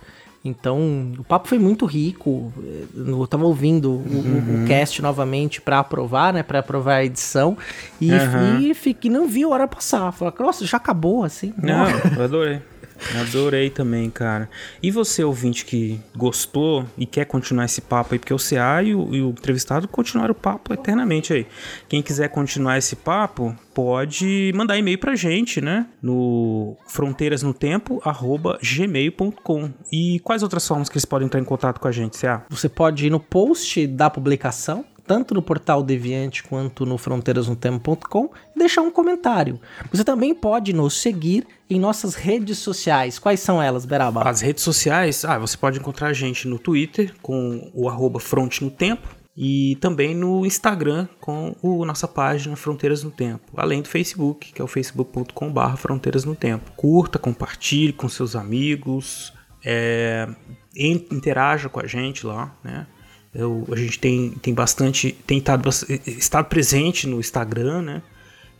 Então, o papo foi muito rico. Eu estava ouvindo uhum. o, o, cast novamente para aprovar, né? Para aprovar a edição. E, uhum. e, e, não vi a hora passar. Falei, nossa, já acabou assim.
Não, eu adorei. <laughs> Adorei também, cara. E você, ouvinte, que gostou e quer continuar esse papo aí, porque o CA e o, e o entrevistado continuaram o papo eternamente aí. Quem quiser continuar esse papo, pode mandar e-mail pra gente, né? No fronteirasnotempo@gmail.com. E quais outras formas que eles podem entrar em contato com a gente, CA?
Você pode ir no post da publicação tanto no portal Deviante quanto no fronteirasnotempo.com e deixar um comentário. Você também pode nos seguir em nossas redes sociais. Quais são elas, Beraba?
As redes sociais, ah, você pode encontrar a gente no Twitter com o arroba Fronte no Tempo e também no Instagram com a nossa página Fronteiras no Tempo, além do Facebook, que é o facebook.com.br Fronteiras no Tempo. Curta, compartilhe com seus amigos, é, interaja com a gente lá, né? Eu, a gente tem, tem bastante. tem estado, estado presente no Instagram, né?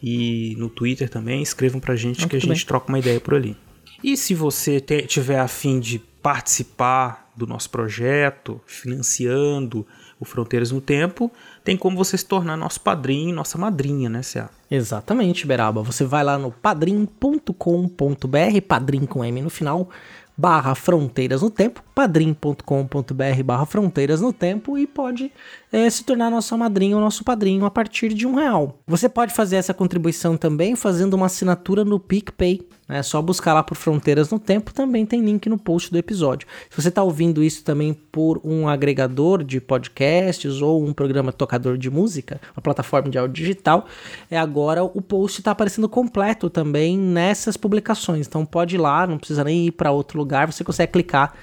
E no Twitter também. Escrevam pra gente que a gente bem. troca uma ideia por ali. E se você te, tiver afim de participar do nosso projeto, financiando o Fronteiras no Tempo, tem como você se tornar nosso padrinho, nossa madrinha, né, Cia?
Exatamente, Beraba. Você vai lá no padrim.com.br, padrim com M no final, barra Fronteiras no Tempo, padrim.com.br barra Fronteiras no Tempo e pode é, se tornar nossa madrinha ou nosso padrinho a partir de um real. Você pode fazer essa contribuição também fazendo uma assinatura no PicPay. É só buscar lá por Fronteiras no Tempo, também tem link no post do episódio. Se você está ouvindo isso também por um agregador de podcasts ou um programa tocador de música, uma plataforma de áudio digital, é agora o post está aparecendo completo também nessas publicações. Então pode ir lá, não precisa nem ir para outro lugar, você consegue clicar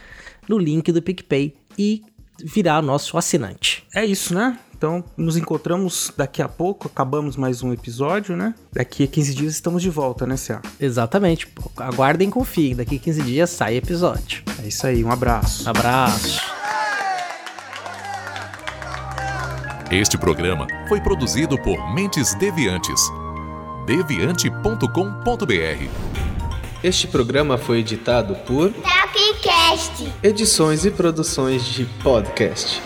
no link do PicPay e virar nosso assinante.
É isso, né? Então, nos encontramos daqui a pouco, acabamos mais um episódio, né? Daqui a 15 dias estamos de volta, né, Cia?
Exatamente. Aguardem e confiem. Daqui a 15 dias sai episódio.
É isso aí, um abraço.
Abraço.
Este programa foi produzido por Mentes Deviantes. deviante.com.br
Este programa foi editado por
Tapcast.
Edições e produções de podcast.